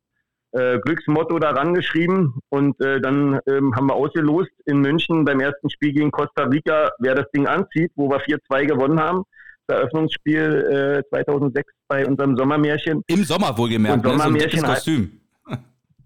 äh, Glücksmotto daran geschrieben und äh, dann ähm, haben wir ausgelost in München beim ersten Spiel gegen Costa Rica, wer das Ding anzieht, wo wir 4-2 gewonnen haben. Das Eröffnungsspiel äh, 2006 bei unserem Sommermärchen. Im Sommer wohlgemerkt, ne? Sommermärchen so ein Kostüm.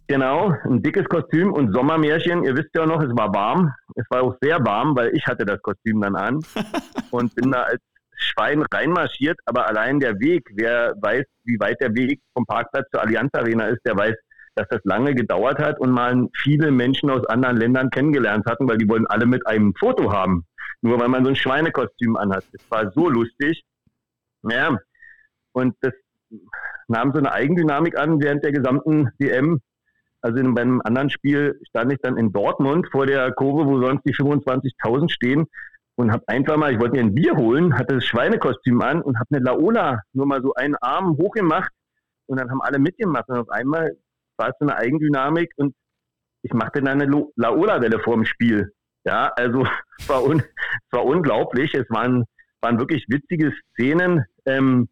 Genau, ein dickes Kostüm und Sommermärchen. Ihr wisst ja noch, es war warm. Es war auch sehr warm, weil ich hatte das Kostüm dann an (laughs) und bin da als Schwein reinmarschiert. Aber allein der Weg, wer weiß, wie weit der Weg vom Parkplatz zur Allianz Arena ist, der weiß, dass das lange gedauert hat und mal viele Menschen aus anderen Ländern kennengelernt hatten, weil die wollen alle mit einem Foto haben. Nur weil man so ein Schweinekostüm anhat. Es war so lustig. Ja. Und das nahm so eine Eigendynamik an während der gesamten WM. Also in, bei einem anderen Spiel stand ich dann in Dortmund vor der Kurve, wo sonst die 25.000 stehen und habe einfach mal, ich wollte mir ein Bier holen, hatte das Schweinekostüm an und habe eine Laola nur mal so einen Arm hochgemacht und dann haben alle mitgemacht und auf einmal war es so eine Eigendynamik und ich machte dann eine Laola-Welle vor dem Spiel. Ja, also es (laughs) war, un, es war unglaublich. Es waren, waren wirklich witzige Szenen. Ähm,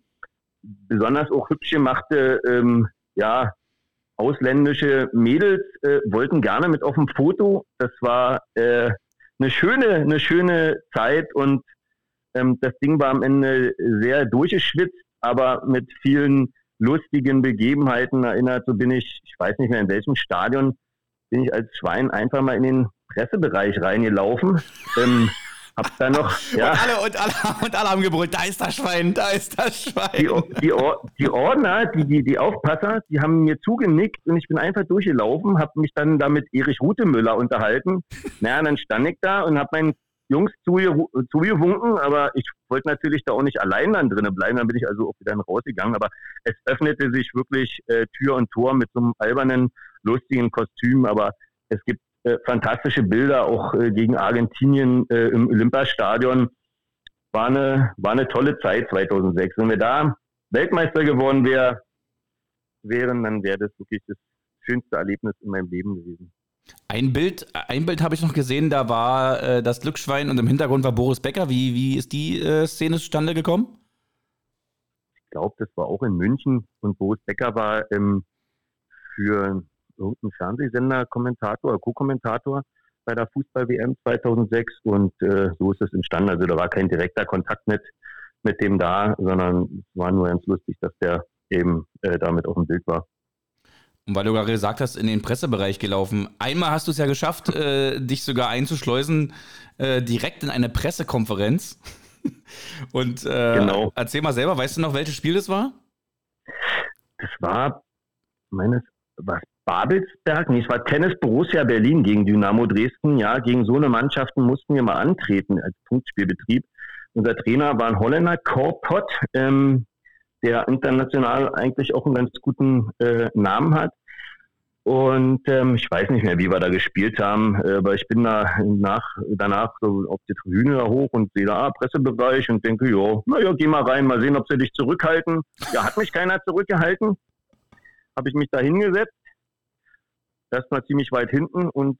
besonders auch hübsch gemachte, ähm, ja, ausländische Mädels äh, wollten gerne mit auf dem Foto. Das war äh, eine schöne, eine schöne Zeit und ähm, das Ding war am Ende sehr durchgeschwitzt, aber mit vielen lustigen Begebenheiten erinnert. So bin ich, ich weiß nicht mehr in welchem Stadion, bin ich als Schwein einfach mal in den Pressebereich reingelaufen. (laughs) Ähm, hab da noch, ja. Und alle, und, alle, und alle haben gebrüllt, da ist das Schwein, da ist das Schwein. Die, die, die Ordner, die, die, die Aufpasser, die haben mir zugenickt und ich bin einfach durchgelaufen, habe mich dann da mit Erich Rutemüller unterhalten. (laughs) Naja, dann stand ich da und habe meinen Jungs zugewunken, aber ich wollte natürlich da auch nicht allein dann drinnen bleiben, dann bin ich also auch wieder rausgegangen, aber es öffnete sich wirklich äh, Tür und Tor mit so einem albernen, lustigen Kostüm, aber es gibt äh, fantastische Bilder auch äh, gegen Argentinien äh, im Olympiastadion. War eine, war eine tolle Zeit 2006. Wenn wir da Weltmeister geworden wär, wären, dann wäre das wirklich das schönste Erlebnis in meinem Leben gewesen. Ein Bild, ein Bild habe ich noch gesehen, da war äh, das Glücksschwein und im Hintergrund war Boris Becker. Wie, wie ist die äh, Szene zustande gekommen? Ich glaube, das war auch in München und Boris Becker war ähm, für irgendeinen Fernsehsender Kommentator Co-Kommentator bei der Fußball-WM 2006 und äh, so ist es entstanden. Also da war kein direkter Kontakt mit, mit dem da, sondern es war nur ganz lustig, dass der eben äh, damit auf dem Bild war. Und weil du gerade gesagt hast, in den Pressebereich gelaufen. Einmal hast du es ja geschafft, äh, dich sogar einzuschleusen, äh, direkt in eine Pressekonferenz. (laughs) Und äh, genau. erzähl mal selber, weißt du noch, welches Spiel das war? Das war meines, was Babelsberg? Nee, es war Tennis Borussia Berlin gegen Dynamo Dresden. Ja, gegen so eine Mannschaften mussten wir mal antreten als Punktspielbetrieb. Unser Trainer war ein Holländer, Korpot, ähm, der international eigentlich auch einen ganz guten äh, Namen hat. Und ähm, ich weiß nicht mehr, wie wir da gespielt haben, äh, aber ich bin da nach, danach so auf die Tribüne da hoch und sehe da ah, Pressebereich und denke, ja, naja, geh mal rein, mal sehen, ob sie dich zurückhalten. Ja, hat mich keiner zurückgehalten. Habe ich mich da hingesetzt, erstmal ziemlich weit hinten und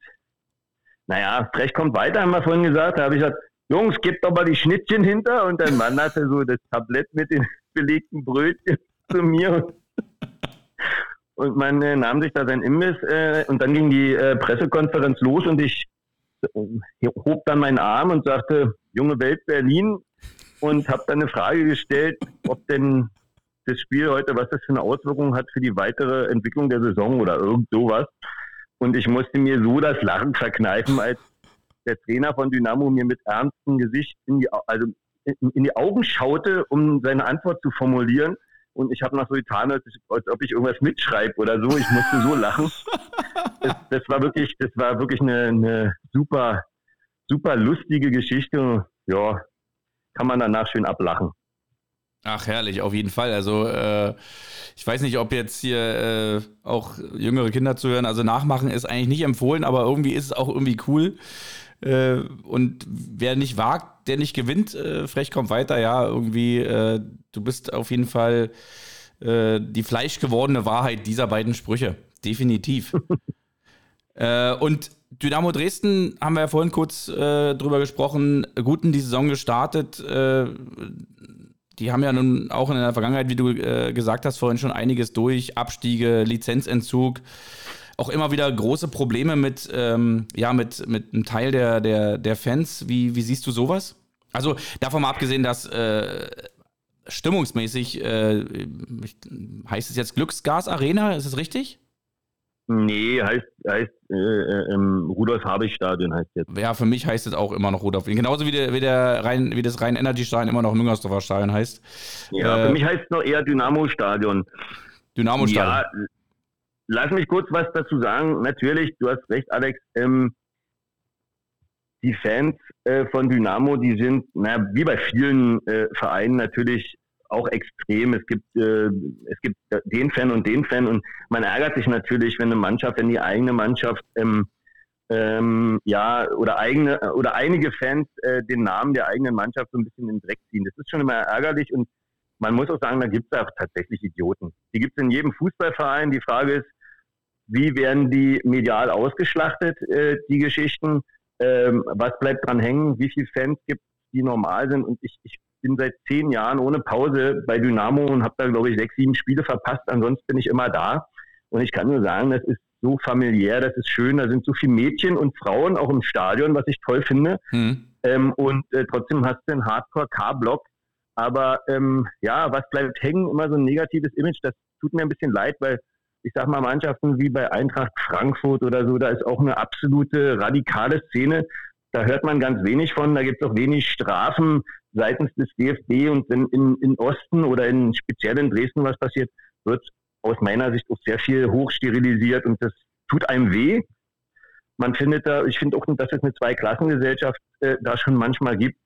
naja, Recht kommt weiter, haben wir vorhin gesagt. Da habe ich gesagt, Jungs, gebt doch mal die Schnittchen hinter und dann wanderte so das Tablett mit den belegten Brötchen (laughs) zu mir und man äh, nahm sich da sein Imbiss äh, und dann ging die äh, Pressekonferenz los und ich äh, hob dann meinen Arm und sagte, junge Welt Berlin und habe dann eine Frage gestellt, ob denn das Spiel heute, was das für eine Auswirkung hat für die weitere Entwicklung der Saison oder irgend sowas. Und ich musste mir so das Lachen verkneifen, als der Trainer von Dynamo mir mit ernstem Gesicht in die, also in, die Augen schaute, um seine Antwort zu formulieren und ich habe noch so getan, als, als, ob ich irgendwas mitschreibe oder so. Ich musste so lachen. (laughs) Das, das war wirklich, das war wirklich eine, eine, super, super lustige Geschichte. Ja, kann man danach schön ablachen. Ach, herrlich, auf jeden Fall. Also, äh, ich weiß nicht, ob jetzt hier äh, auch jüngere Kinder zuhören. Also, nachmachen ist eigentlich nicht empfohlen, aber irgendwie ist es auch irgendwie cool. Äh, und wer nicht wagt, der nicht gewinnt, äh, frech kommt weiter, ja, irgendwie, äh, du bist auf jeden Fall äh, die fleischgewordene Wahrheit dieser beiden Sprüche. Definitiv. (laughs) Äh, und Dynamo Dresden haben wir ja vorhin kurz äh, drüber gesprochen, gut in die Saison gestartet. die haben ja nun auch in der Vergangenheit, wie du gesagt hast, vorhin schon einiges durch. Abstiege, Lizenzentzug auch immer wieder große Probleme mit, ähm, ja, mit, mit einem Teil der, der, der Fans. Wie, wie siehst du sowas? Also davon mal abgesehen, dass äh, stimmungsmäßig äh, heißt es jetzt Glücksgas Arena, ist es richtig? Nee, heißt, heißt äh, äh, Rudolf Habich Stadion heißt jetzt. Ja, für mich heißt es auch immer noch Rudolf. Genauso wie, der, wie, der Rhein, wie das Rhein Energy Stadion immer noch Müngersdorfer Stadion heißt. Ja, für äh, mich heißt es noch eher Dynamo Stadion. Dynamo Stadion. Ja, lass mich kurz was dazu sagen. Natürlich, du hast recht, Alex. Ähm, die Fans äh, von Dynamo, die sind, naja, wie bei vielen äh, Vereinen natürlich auch extrem. Es gibt, äh, es gibt den Fan und den Fan und man ärgert sich natürlich, wenn eine Mannschaft, wenn die eigene Mannschaft, ähm, ähm, ja, oder eigene, oder einige Fans äh, den Namen der eigenen Mannschaft so ein bisschen in den Dreck ziehen. Das ist schon immer ärgerlich und man muss auch sagen, da gibt es auch tatsächlich Idioten. Die gibt es in jedem Fußballverein. Die Frage ist, wie werden die medial ausgeschlachtet, äh, die Geschichten? Ähm, was bleibt dran hängen? Wie viele Fans gibt es, die normal sind? Und ich, ich bin seit zehn Jahren ohne Pause bei Dynamo und habe da, glaube ich, sechs, sieben Spiele verpasst. Ansonsten bin ich immer da. Und ich kann nur sagen, das ist so familiär, das ist schön. Da sind so viele Mädchen und Frauen auch im Stadion, was ich toll finde. Mhm. Ähm, und äh, trotzdem hast du einen Hardcore-K-Block. Aber ähm, ja, was bleibt hängen? Immer so ein negatives Image. Das tut mir ein bisschen leid, weil ich sag mal, Mannschaften wie bei Eintracht Frankfurt oder so, da ist auch eine absolute radikale Szene. Da hört man ganz wenig von, da gibt es auch wenig Strafen seitens des DFB und wenn in, in Osten oder in speziell in Dresden was passiert, wird aus meiner Sicht auch sehr viel hochsterilisiert und das tut einem weh. Man findet da, ich finde auch, dass es eine Zweiklassengesellschaft äh, da schon manchmal gibt.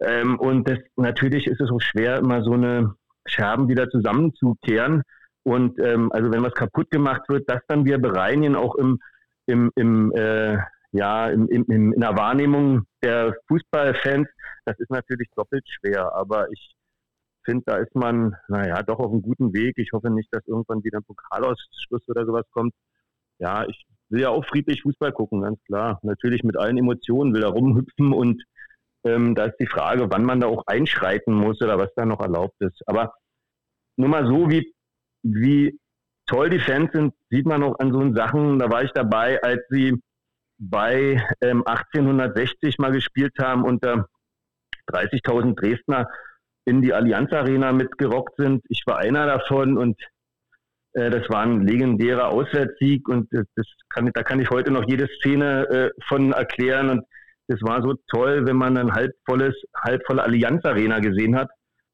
Ähm, und das, natürlich ist es auch schwer, immer so eine Scherben wieder zusammenzukehren. Und ähm, also wenn was kaputt gemacht wird, das dann wir bereinigen, auch im, im, im äh, ja, im, im, in der Wahrnehmung der Fußballfans, das ist natürlich doppelt schwer. Aber ich finde, da ist man, naja, doch auf einem guten Weg. Ich hoffe nicht, dass irgendwann wieder ein Pokalausschluss oder sowas kommt. Ja, ich will ja auch friedlich Fußball gucken, ganz klar. Natürlich mit allen Emotionen, will da rumhüpfen und ähm, da ist die Frage, wann man da auch einschreiten muss oder was da noch erlaubt ist. Aber nur mal so, wie wie toll die Fans sind, sieht man auch an so Sachen. Da war ich dabei, als sie bei ähm, 1860 mal gespielt haben unter 30.000 Dresdner in die Allianz Arena mitgerockt sind. Ich war einer davon und äh, das war ein legendärer Auswärtssieg und das kann, da kann ich heute noch jede Szene äh, von erklären und das war so toll, wenn man ein halbvolles, halbvolle Allianz Arena gesehen hat.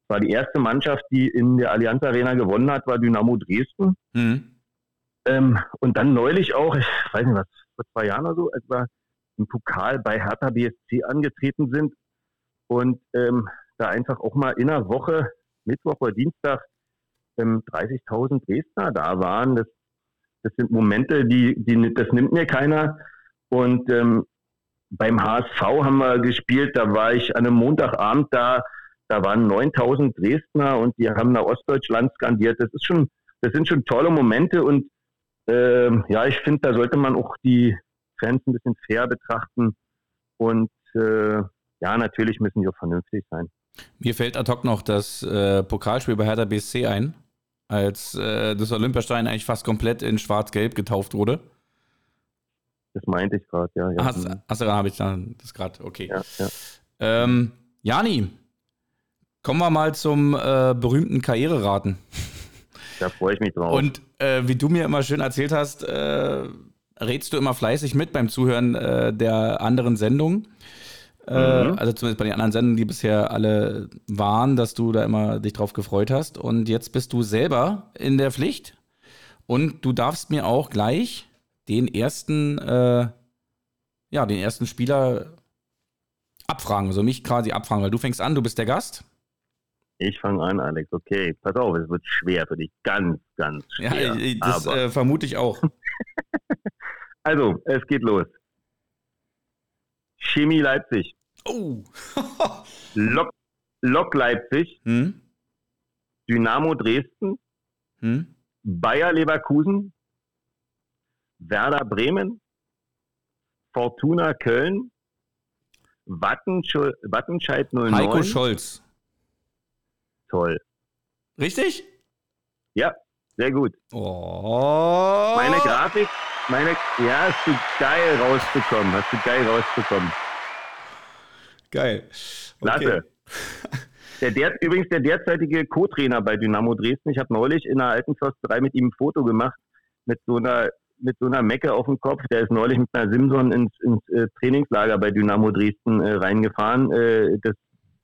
War die erste Mannschaft, die in der Allianz Arena gewonnen hat, war Dynamo Dresden. Mhm. Ähm, und dann neulich auch, ich weiß nicht was, vor zwei Jahren oder so, als wir im Pokal bei Hertha BSC angetreten sind und ähm, da einfach auch mal in einer Woche, Mittwoch oder Dienstag, ähm, 30.000 Dresdner da waren. Das, das sind Momente, die, die, das nimmt mir keiner. Und ähm, beim HSV haben wir gespielt, da war ich an einem Montagabend da, da waren 9000 Dresdner und die haben nach Ostdeutschland skandiert. Das ist schon, das sind schon tolle Momente und ähm, ja, ich finde, da sollte man auch die Fans ein bisschen fair betrachten und äh, ja, natürlich müssen die auch vernünftig sein. Mir fällt ad hoc noch das äh, Pokalspiel bei Hertha BSC ein, als äh, das Olympiastein eigentlich fast komplett in Schwarz-Gelb getauft wurde. Das meinte ich gerade, ja. ja. Hast, hast du, habe ich dann das gerade, okay. Ja, ja. Ähm, Jani, kommen wir mal zum äh, berühmten Karriereraten. Da freue ich mich drauf. Und äh, wie du mir immer schön erzählt hast, äh, rätst du immer fleißig mit beim Zuhören äh, der anderen Sendungen. Äh, mhm. Also zumindest bei den anderen Sendungen, die bisher alle waren, dass du da immer dich drauf gefreut hast. Und jetzt bist du selber in der Pflicht. Und du darfst mir auch gleich den ersten, äh, ja, den ersten Spieler abfragen, also mich quasi abfragen, weil du fängst an, du bist der Gast. Ich fange an, Alex. Okay, pass auf, es wird schwer für dich. Ganz, ganz schwer. Ja, das äh, vermute ich auch. (laughs) also, es geht los. Chemie Leipzig. Oh. (laughs) Lok, Lok Leipzig. Hm? Dynamo Dresden. Hm? Bayer Leverkusen. Werder Bremen, Fortuna Köln, Wattenscheid 09. Heiko Scholz. Toll. Richtig? Ja, sehr gut. Oh. Meine Grafik, meine, ja, hast du geil rausbekommen, hast du geil rausbekommen. Geil. Okay. Klasse. (laughs) Der, der, übrigens der derzeitige Co-Trainer bei Dynamo Dresden. Ich habe neulich in der alten Försterei mit ihm ein Foto gemacht mit so einer mit so einer Mecke auf dem Kopf. Der ist neulich mit einer Simson ins, ins äh, Trainingslager bei Dynamo Dresden äh, reingefahren. Äh, das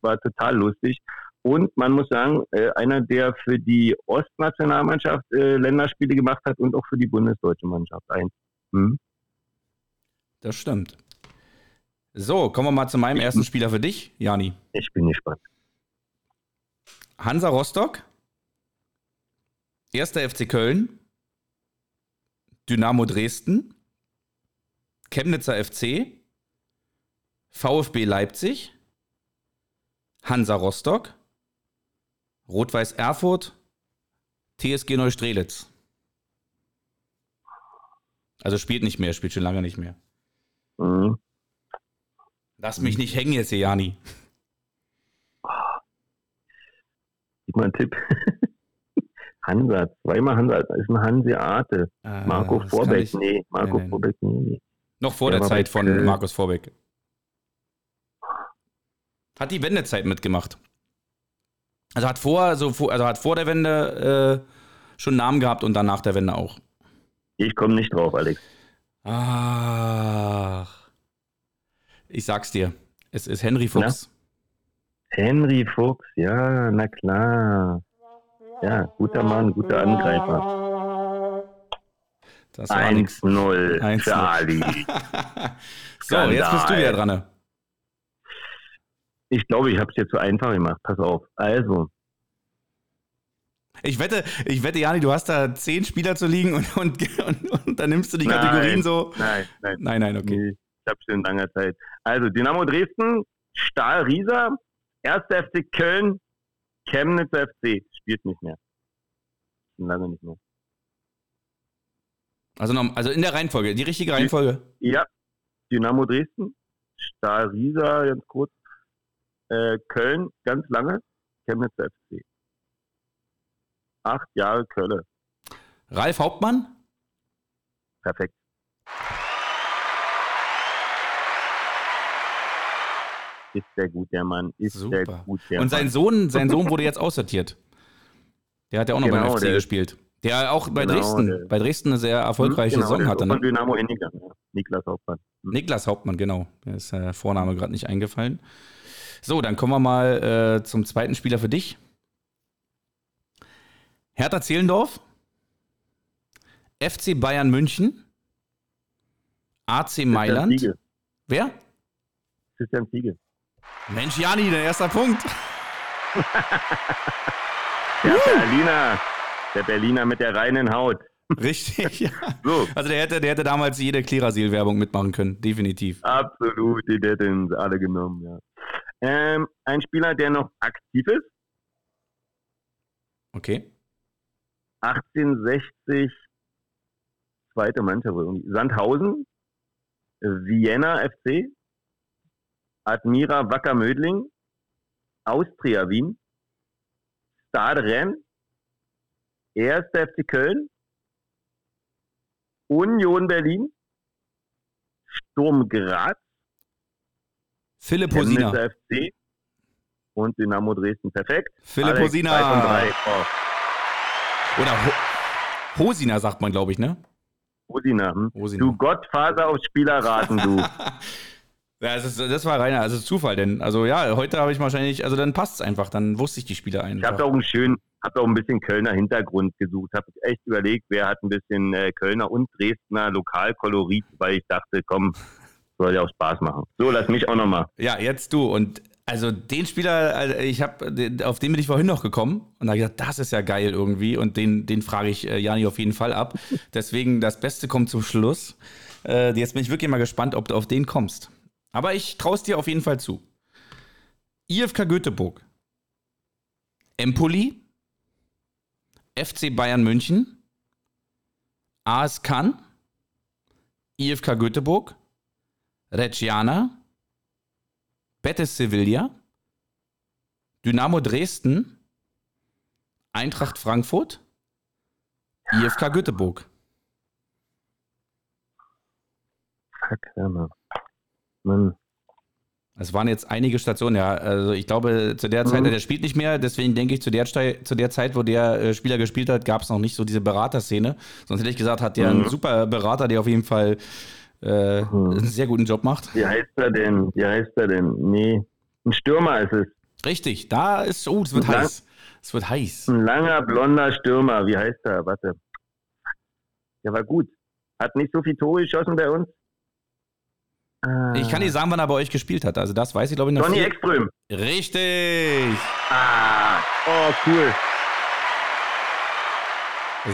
war total lustig. Und man muss sagen, äh, einer, der für die Ostnationalmannschaft äh, Länderspiele gemacht hat und auch für die bundesdeutsche Mannschaft ein. Hm? Das stimmt. So, kommen wir mal zu meinem ersten Spieler für dich, Jani. Ich bin gespannt. Hansa Rostock, erster FC Köln, Dynamo Dresden, Chemnitzer FC, VfB Leipzig, Hansa Rostock, Rot-Weiß Erfurt, TSG Neustrelitz. Also spielt nicht mehr, spielt schon lange nicht mehr. Mhm. Lass mich nicht hängen jetzt, Jani. Gib mal einen Tipp. (laughs) Hansa, zweimal Hansa, ist ein Hanseate. Äh, Marco Vorbeck, nee, Marco nein, nein. Vorbeck, nee. Noch vor der, der Zeit von äh, Markus Vorbeck. Hat die Wendezeit mitgemacht. Also hat vor, also, also hat vor der Wende äh, schon Namen gehabt und dann nach der Wende auch. Ich komme nicht drauf, Alex. Ach. Ich sag's dir. Es ist Henry Fuchs. Na? Henry Fuchs, ja, na klar. Ja, guter Mann, guter Angreifer. 1-0 für Ali. (laughs) so, jetzt bist du wieder dran. Ich glaube, ich habe es dir zu einfach gemacht. Pass auf. Also. Ich wette, ich wette, Jani, du hast da zehn Spieler zu liegen und, und, und, und dann nimmst du die Kategorien nein, so. Nein, nein. Nein, nein, okay. Ich habe schon in langer Zeit. Also, Dynamo Dresden, Stahl Riesa, 1. FC Köln, Chemnitz FC spielt nicht mehr. Schon lange nicht mehr. Also, also in der Reihenfolge, die richtige Reihenfolge? Ja. Dynamo Dresden, Stahl Riesa, ganz kurz, äh, Köln, ganz lange, Chemnitz FC. Acht Jahre Köln. Ralf Hauptmann? Perfekt. Ist der gut, der Mann. Ist Super. der gut, der Und sein. Sohn, sein Sohn wurde jetzt aussortiert. Der hat ja auch noch genau, beim FC gespielt. Der auch bei genau, Dresden, der, bei Dresden eine sehr erfolgreiche genau, Saison hatte. Ne? Dynamo ja. Niklas Hauptmann. Hm. Niklas Hauptmann, genau. Der ist der Vorname gerade nicht eingefallen. So, dann kommen wir mal äh, zum zweiten Spieler für dich. Hertha Zehlendorf, FC Bayern München, AC Mailand. Siege. Wer? Christian Siege. Mensch, Jani, der erste Punkt. (laughs) der Berliner. Der Berliner mit der reinen Haut. Richtig, ja. (laughs) So. Also der hätte, der hätte damals jede Klerasil-Werbung mitmachen können, definitiv. Absolut, die hätten alle genommen, ja. Ähm, ein Spieler, der noch aktiv ist. Okay. 1860, zweite Mannschaft, Sandhausen, Vienna FC, Admira Wacker Mödling, Austria Wien, Stade Rennes, 1. FC Köln, Union Berlin, Sturm Graz, Philipp Hosina. FC und Dynamo Dresden. Perfekt. Philipp Hosina. Oh. Oder Ho Hosina sagt man, glaube ich, ne? Hosina. Hm? Hosina. Du Gottfaser auf Spieler raten, du. (laughs) ja, das, ist, das war reiner, also Zufall, denn, also ja, heute habe ich wahrscheinlich, also dann passt es einfach, dann wusste ich die Spieler einfach. Ich habe auch einen schönen, habe auch ein bisschen Kölner Hintergrund gesucht, habe echt überlegt, wer hat ein bisschen äh, Kölner und Dresdner Lokalkolorit, weil ich dachte, komm, soll ja auch Spaß machen. So, lass mich auch nochmal. Ja, jetzt du und also den Spieler, also ich habe, auf den bin ich vorhin noch gekommen und da habe ich gedacht, das ist ja geil irgendwie und den, den frage ich äh, Jani auf jeden Fall ab. (laughs) Deswegen das Beste kommt zum Schluss. Äh, jetzt bin ich wirklich mal gespannt, ob du auf den kommst. Aber ich traue es dir auf jeden Fall zu. IFK Göteborg, Empoli, FC Bayern München, AS Cannes, IFK Göteborg, Reggiana, Betis Sevilla, Dynamo Dresden, Eintracht Frankfurt, IFK Göteborg. Fuck, Mann. Es waren jetzt einige Stationen, ja. Also ich glaube, zu der Zeit, mhm. der spielt nicht mehr, deswegen denke ich, zu der, zu der Zeit, wo der äh, Spieler gespielt hat, gab es noch nicht so diese Beraterszene. Sonst hätte ich gesagt, hat der mhm. einen super Berater, der auf jeden Fall äh, hm. einen sehr guten Job macht. Wie heißt er denn? Wie heißt er denn? Nee, ein Stürmer ist es. Richtig, da ist, oh, es wird ein heiß. Es wird heiß. Ein langer, blonder Stürmer, wie heißt er? Warte. Der war gut. Hat nicht so viel Tore geschossen bei uns. Ich kann nicht sagen, wann er bei euch gespielt hat. Also das weiß ich, glaube ich, noch. Johnny Ekström. Richtig. Ah, oh, cool.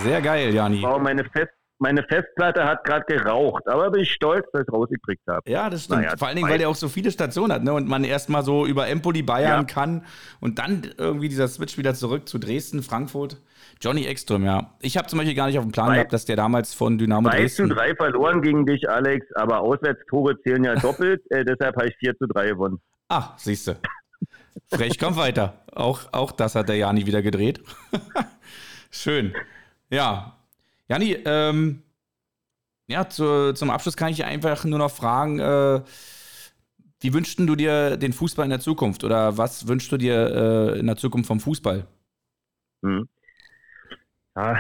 Sehr geil, Jani. Oh, meine Fest meine Festplatte hat gerade geraucht, aber bin ich stolz, dass ich rausgekriegt habe. Ja, das stimmt. Naja, Vor allen Dingen, weil der auch so viele Stationen hat ne? und man erstmal so über Empoli Bayern ja. kann und dann irgendwie dieser Switch wieder zurück zu Dresden, Frankfurt. Johnny Ekström, ja. Ich habe zum Beispiel gar nicht auf dem Plan gehabt, dass der damals von Dynamo Dresden... 2 zu 3 verloren gegen dich, Alex, aber Auswärtstore zählen ja (laughs) doppelt, äh, deshalb habe ich 4 zu 3 gewonnen. Ah, siehst du. Frech kommt weiter. Auch, auch das hat der Jani wieder gedreht. (laughs) Schön. Ja, Jani, ähm, ja, zu, zum Abschluss kann ich einfach nur noch fragen, äh, wie wünschst du dir den Fußball in der Zukunft oder was wünschst du dir äh, in der Zukunft vom Fußball? Hm. Ja,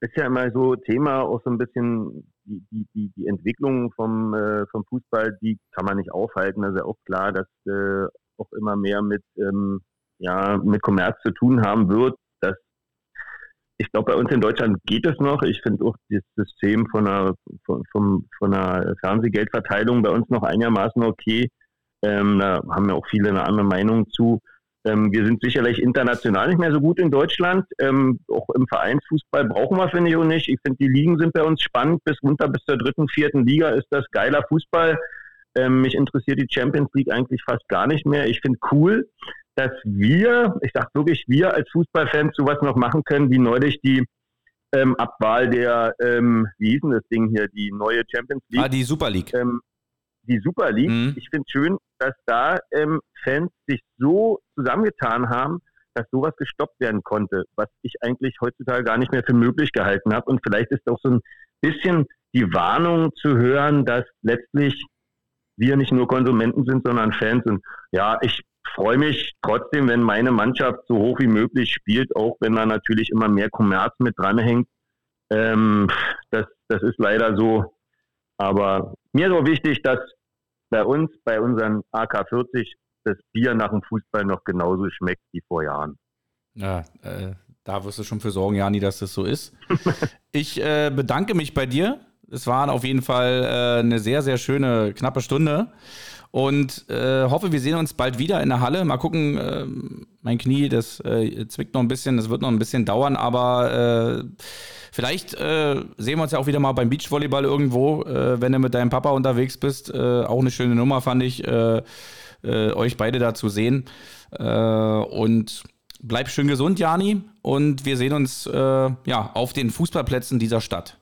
ist ja immer so Thema, auch so ein bisschen die, die, die, die Entwicklung vom, äh, vom Fußball, die kann man nicht aufhalten. Also auch klar, dass äh, auch immer mehr mit, ähm, ja, mit Kommerz zu tun haben wird ich glaube, bei uns in Deutschland geht es noch. Ich finde auch das System von einer, von, von, von einer Fernsehgeldverteilung bei uns noch einigermaßen okay. Ähm, da haben ja auch viele eine andere Meinung zu. Ähm, wir sind sicherlich international nicht mehr so gut in Deutschland. Ähm, auch im Vereinsfußball brauchen wir, finde ich, auch nicht. Ich finde, die Ligen sind bei uns spannend. Bis runter bis zur dritten, vierten Liga ist das geiler Fußball. Ähm, mich interessiert die Champions League eigentlich fast gar nicht mehr. Ich finde cool, dass wir, ich sage wirklich wir als Fußballfans sowas noch machen können, wie neulich die ähm, Abwahl der, ähm, wie hieß denn das Ding hier, die neue Champions League. Ah, die Super League. Ähm, die Super League. Mhm. Ich finde es schön, dass da ähm, Fans sich so zusammengetan haben, dass sowas gestoppt werden konnte, was ich eigentlich heutzutage gar nicht mehr für möglich gehalten habe. Und vielleicht ist auch so ein bisschen die Warnung zu hören, dass letztlich wir nicht nur Konsumenten sind, sondern Fans. Und ja, ich freue mich trotzdem, wenn meine Mannschaft so hoch wie möglich spielt, auch wenn da natürlich immer mehr Kommerz mit dranhängt. Ähm, das, das ist leider so. Aber mir ist auch wichtig, dass bei uns, bei unseren AK40, das Bier nach dem Fußball noch genauso schmeckt wie vor Jahren. Ja, äh, da wirst du schon für sorgen, Jani, dass das so ist. (laughs) ich äh, bedanke mich bei dir. Es war auf jeden Fall äh, eine sehr, sehr schöne, knappe Stunde. Und äh, hoffe, wir sehen uns bald wieder in der Halle. Mal gucken, äh, mein Knie, das äh, zwickt noch ein bisschen, das wird noch ein bisschen dauern, aber vielleicht sehen wir uns ja auch wieder mal beim Beachvolleyball irgendwo, wenn du mit deinem Papa unterwegs bist. auch eine schöne Nummer, fand ich, euch beide da zu sehen. und bleib schön gesund, Jani. Und wir sehen uns ja, auf den Fußballplätzen dieser Stadt.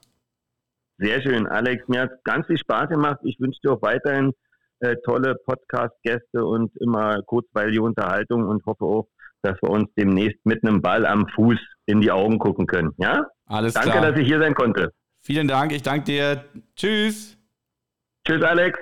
Sehr schön, Alex. Mir hat ganz viel Spaß gemacht. Ich wünsche dir auch weiterhin äh, tolle Podcast-Gäste und immer kurzweilige Unterhaltung und hoffe auch, dass wir uns demnächst mit einem Ball am Fuß in die Augen gucken können. Ja? Alles danke, klar. Danke, dass ich hier sein konnte. Vielen Dank. Ich danke dir. Tschüss. Tschüss, Alex.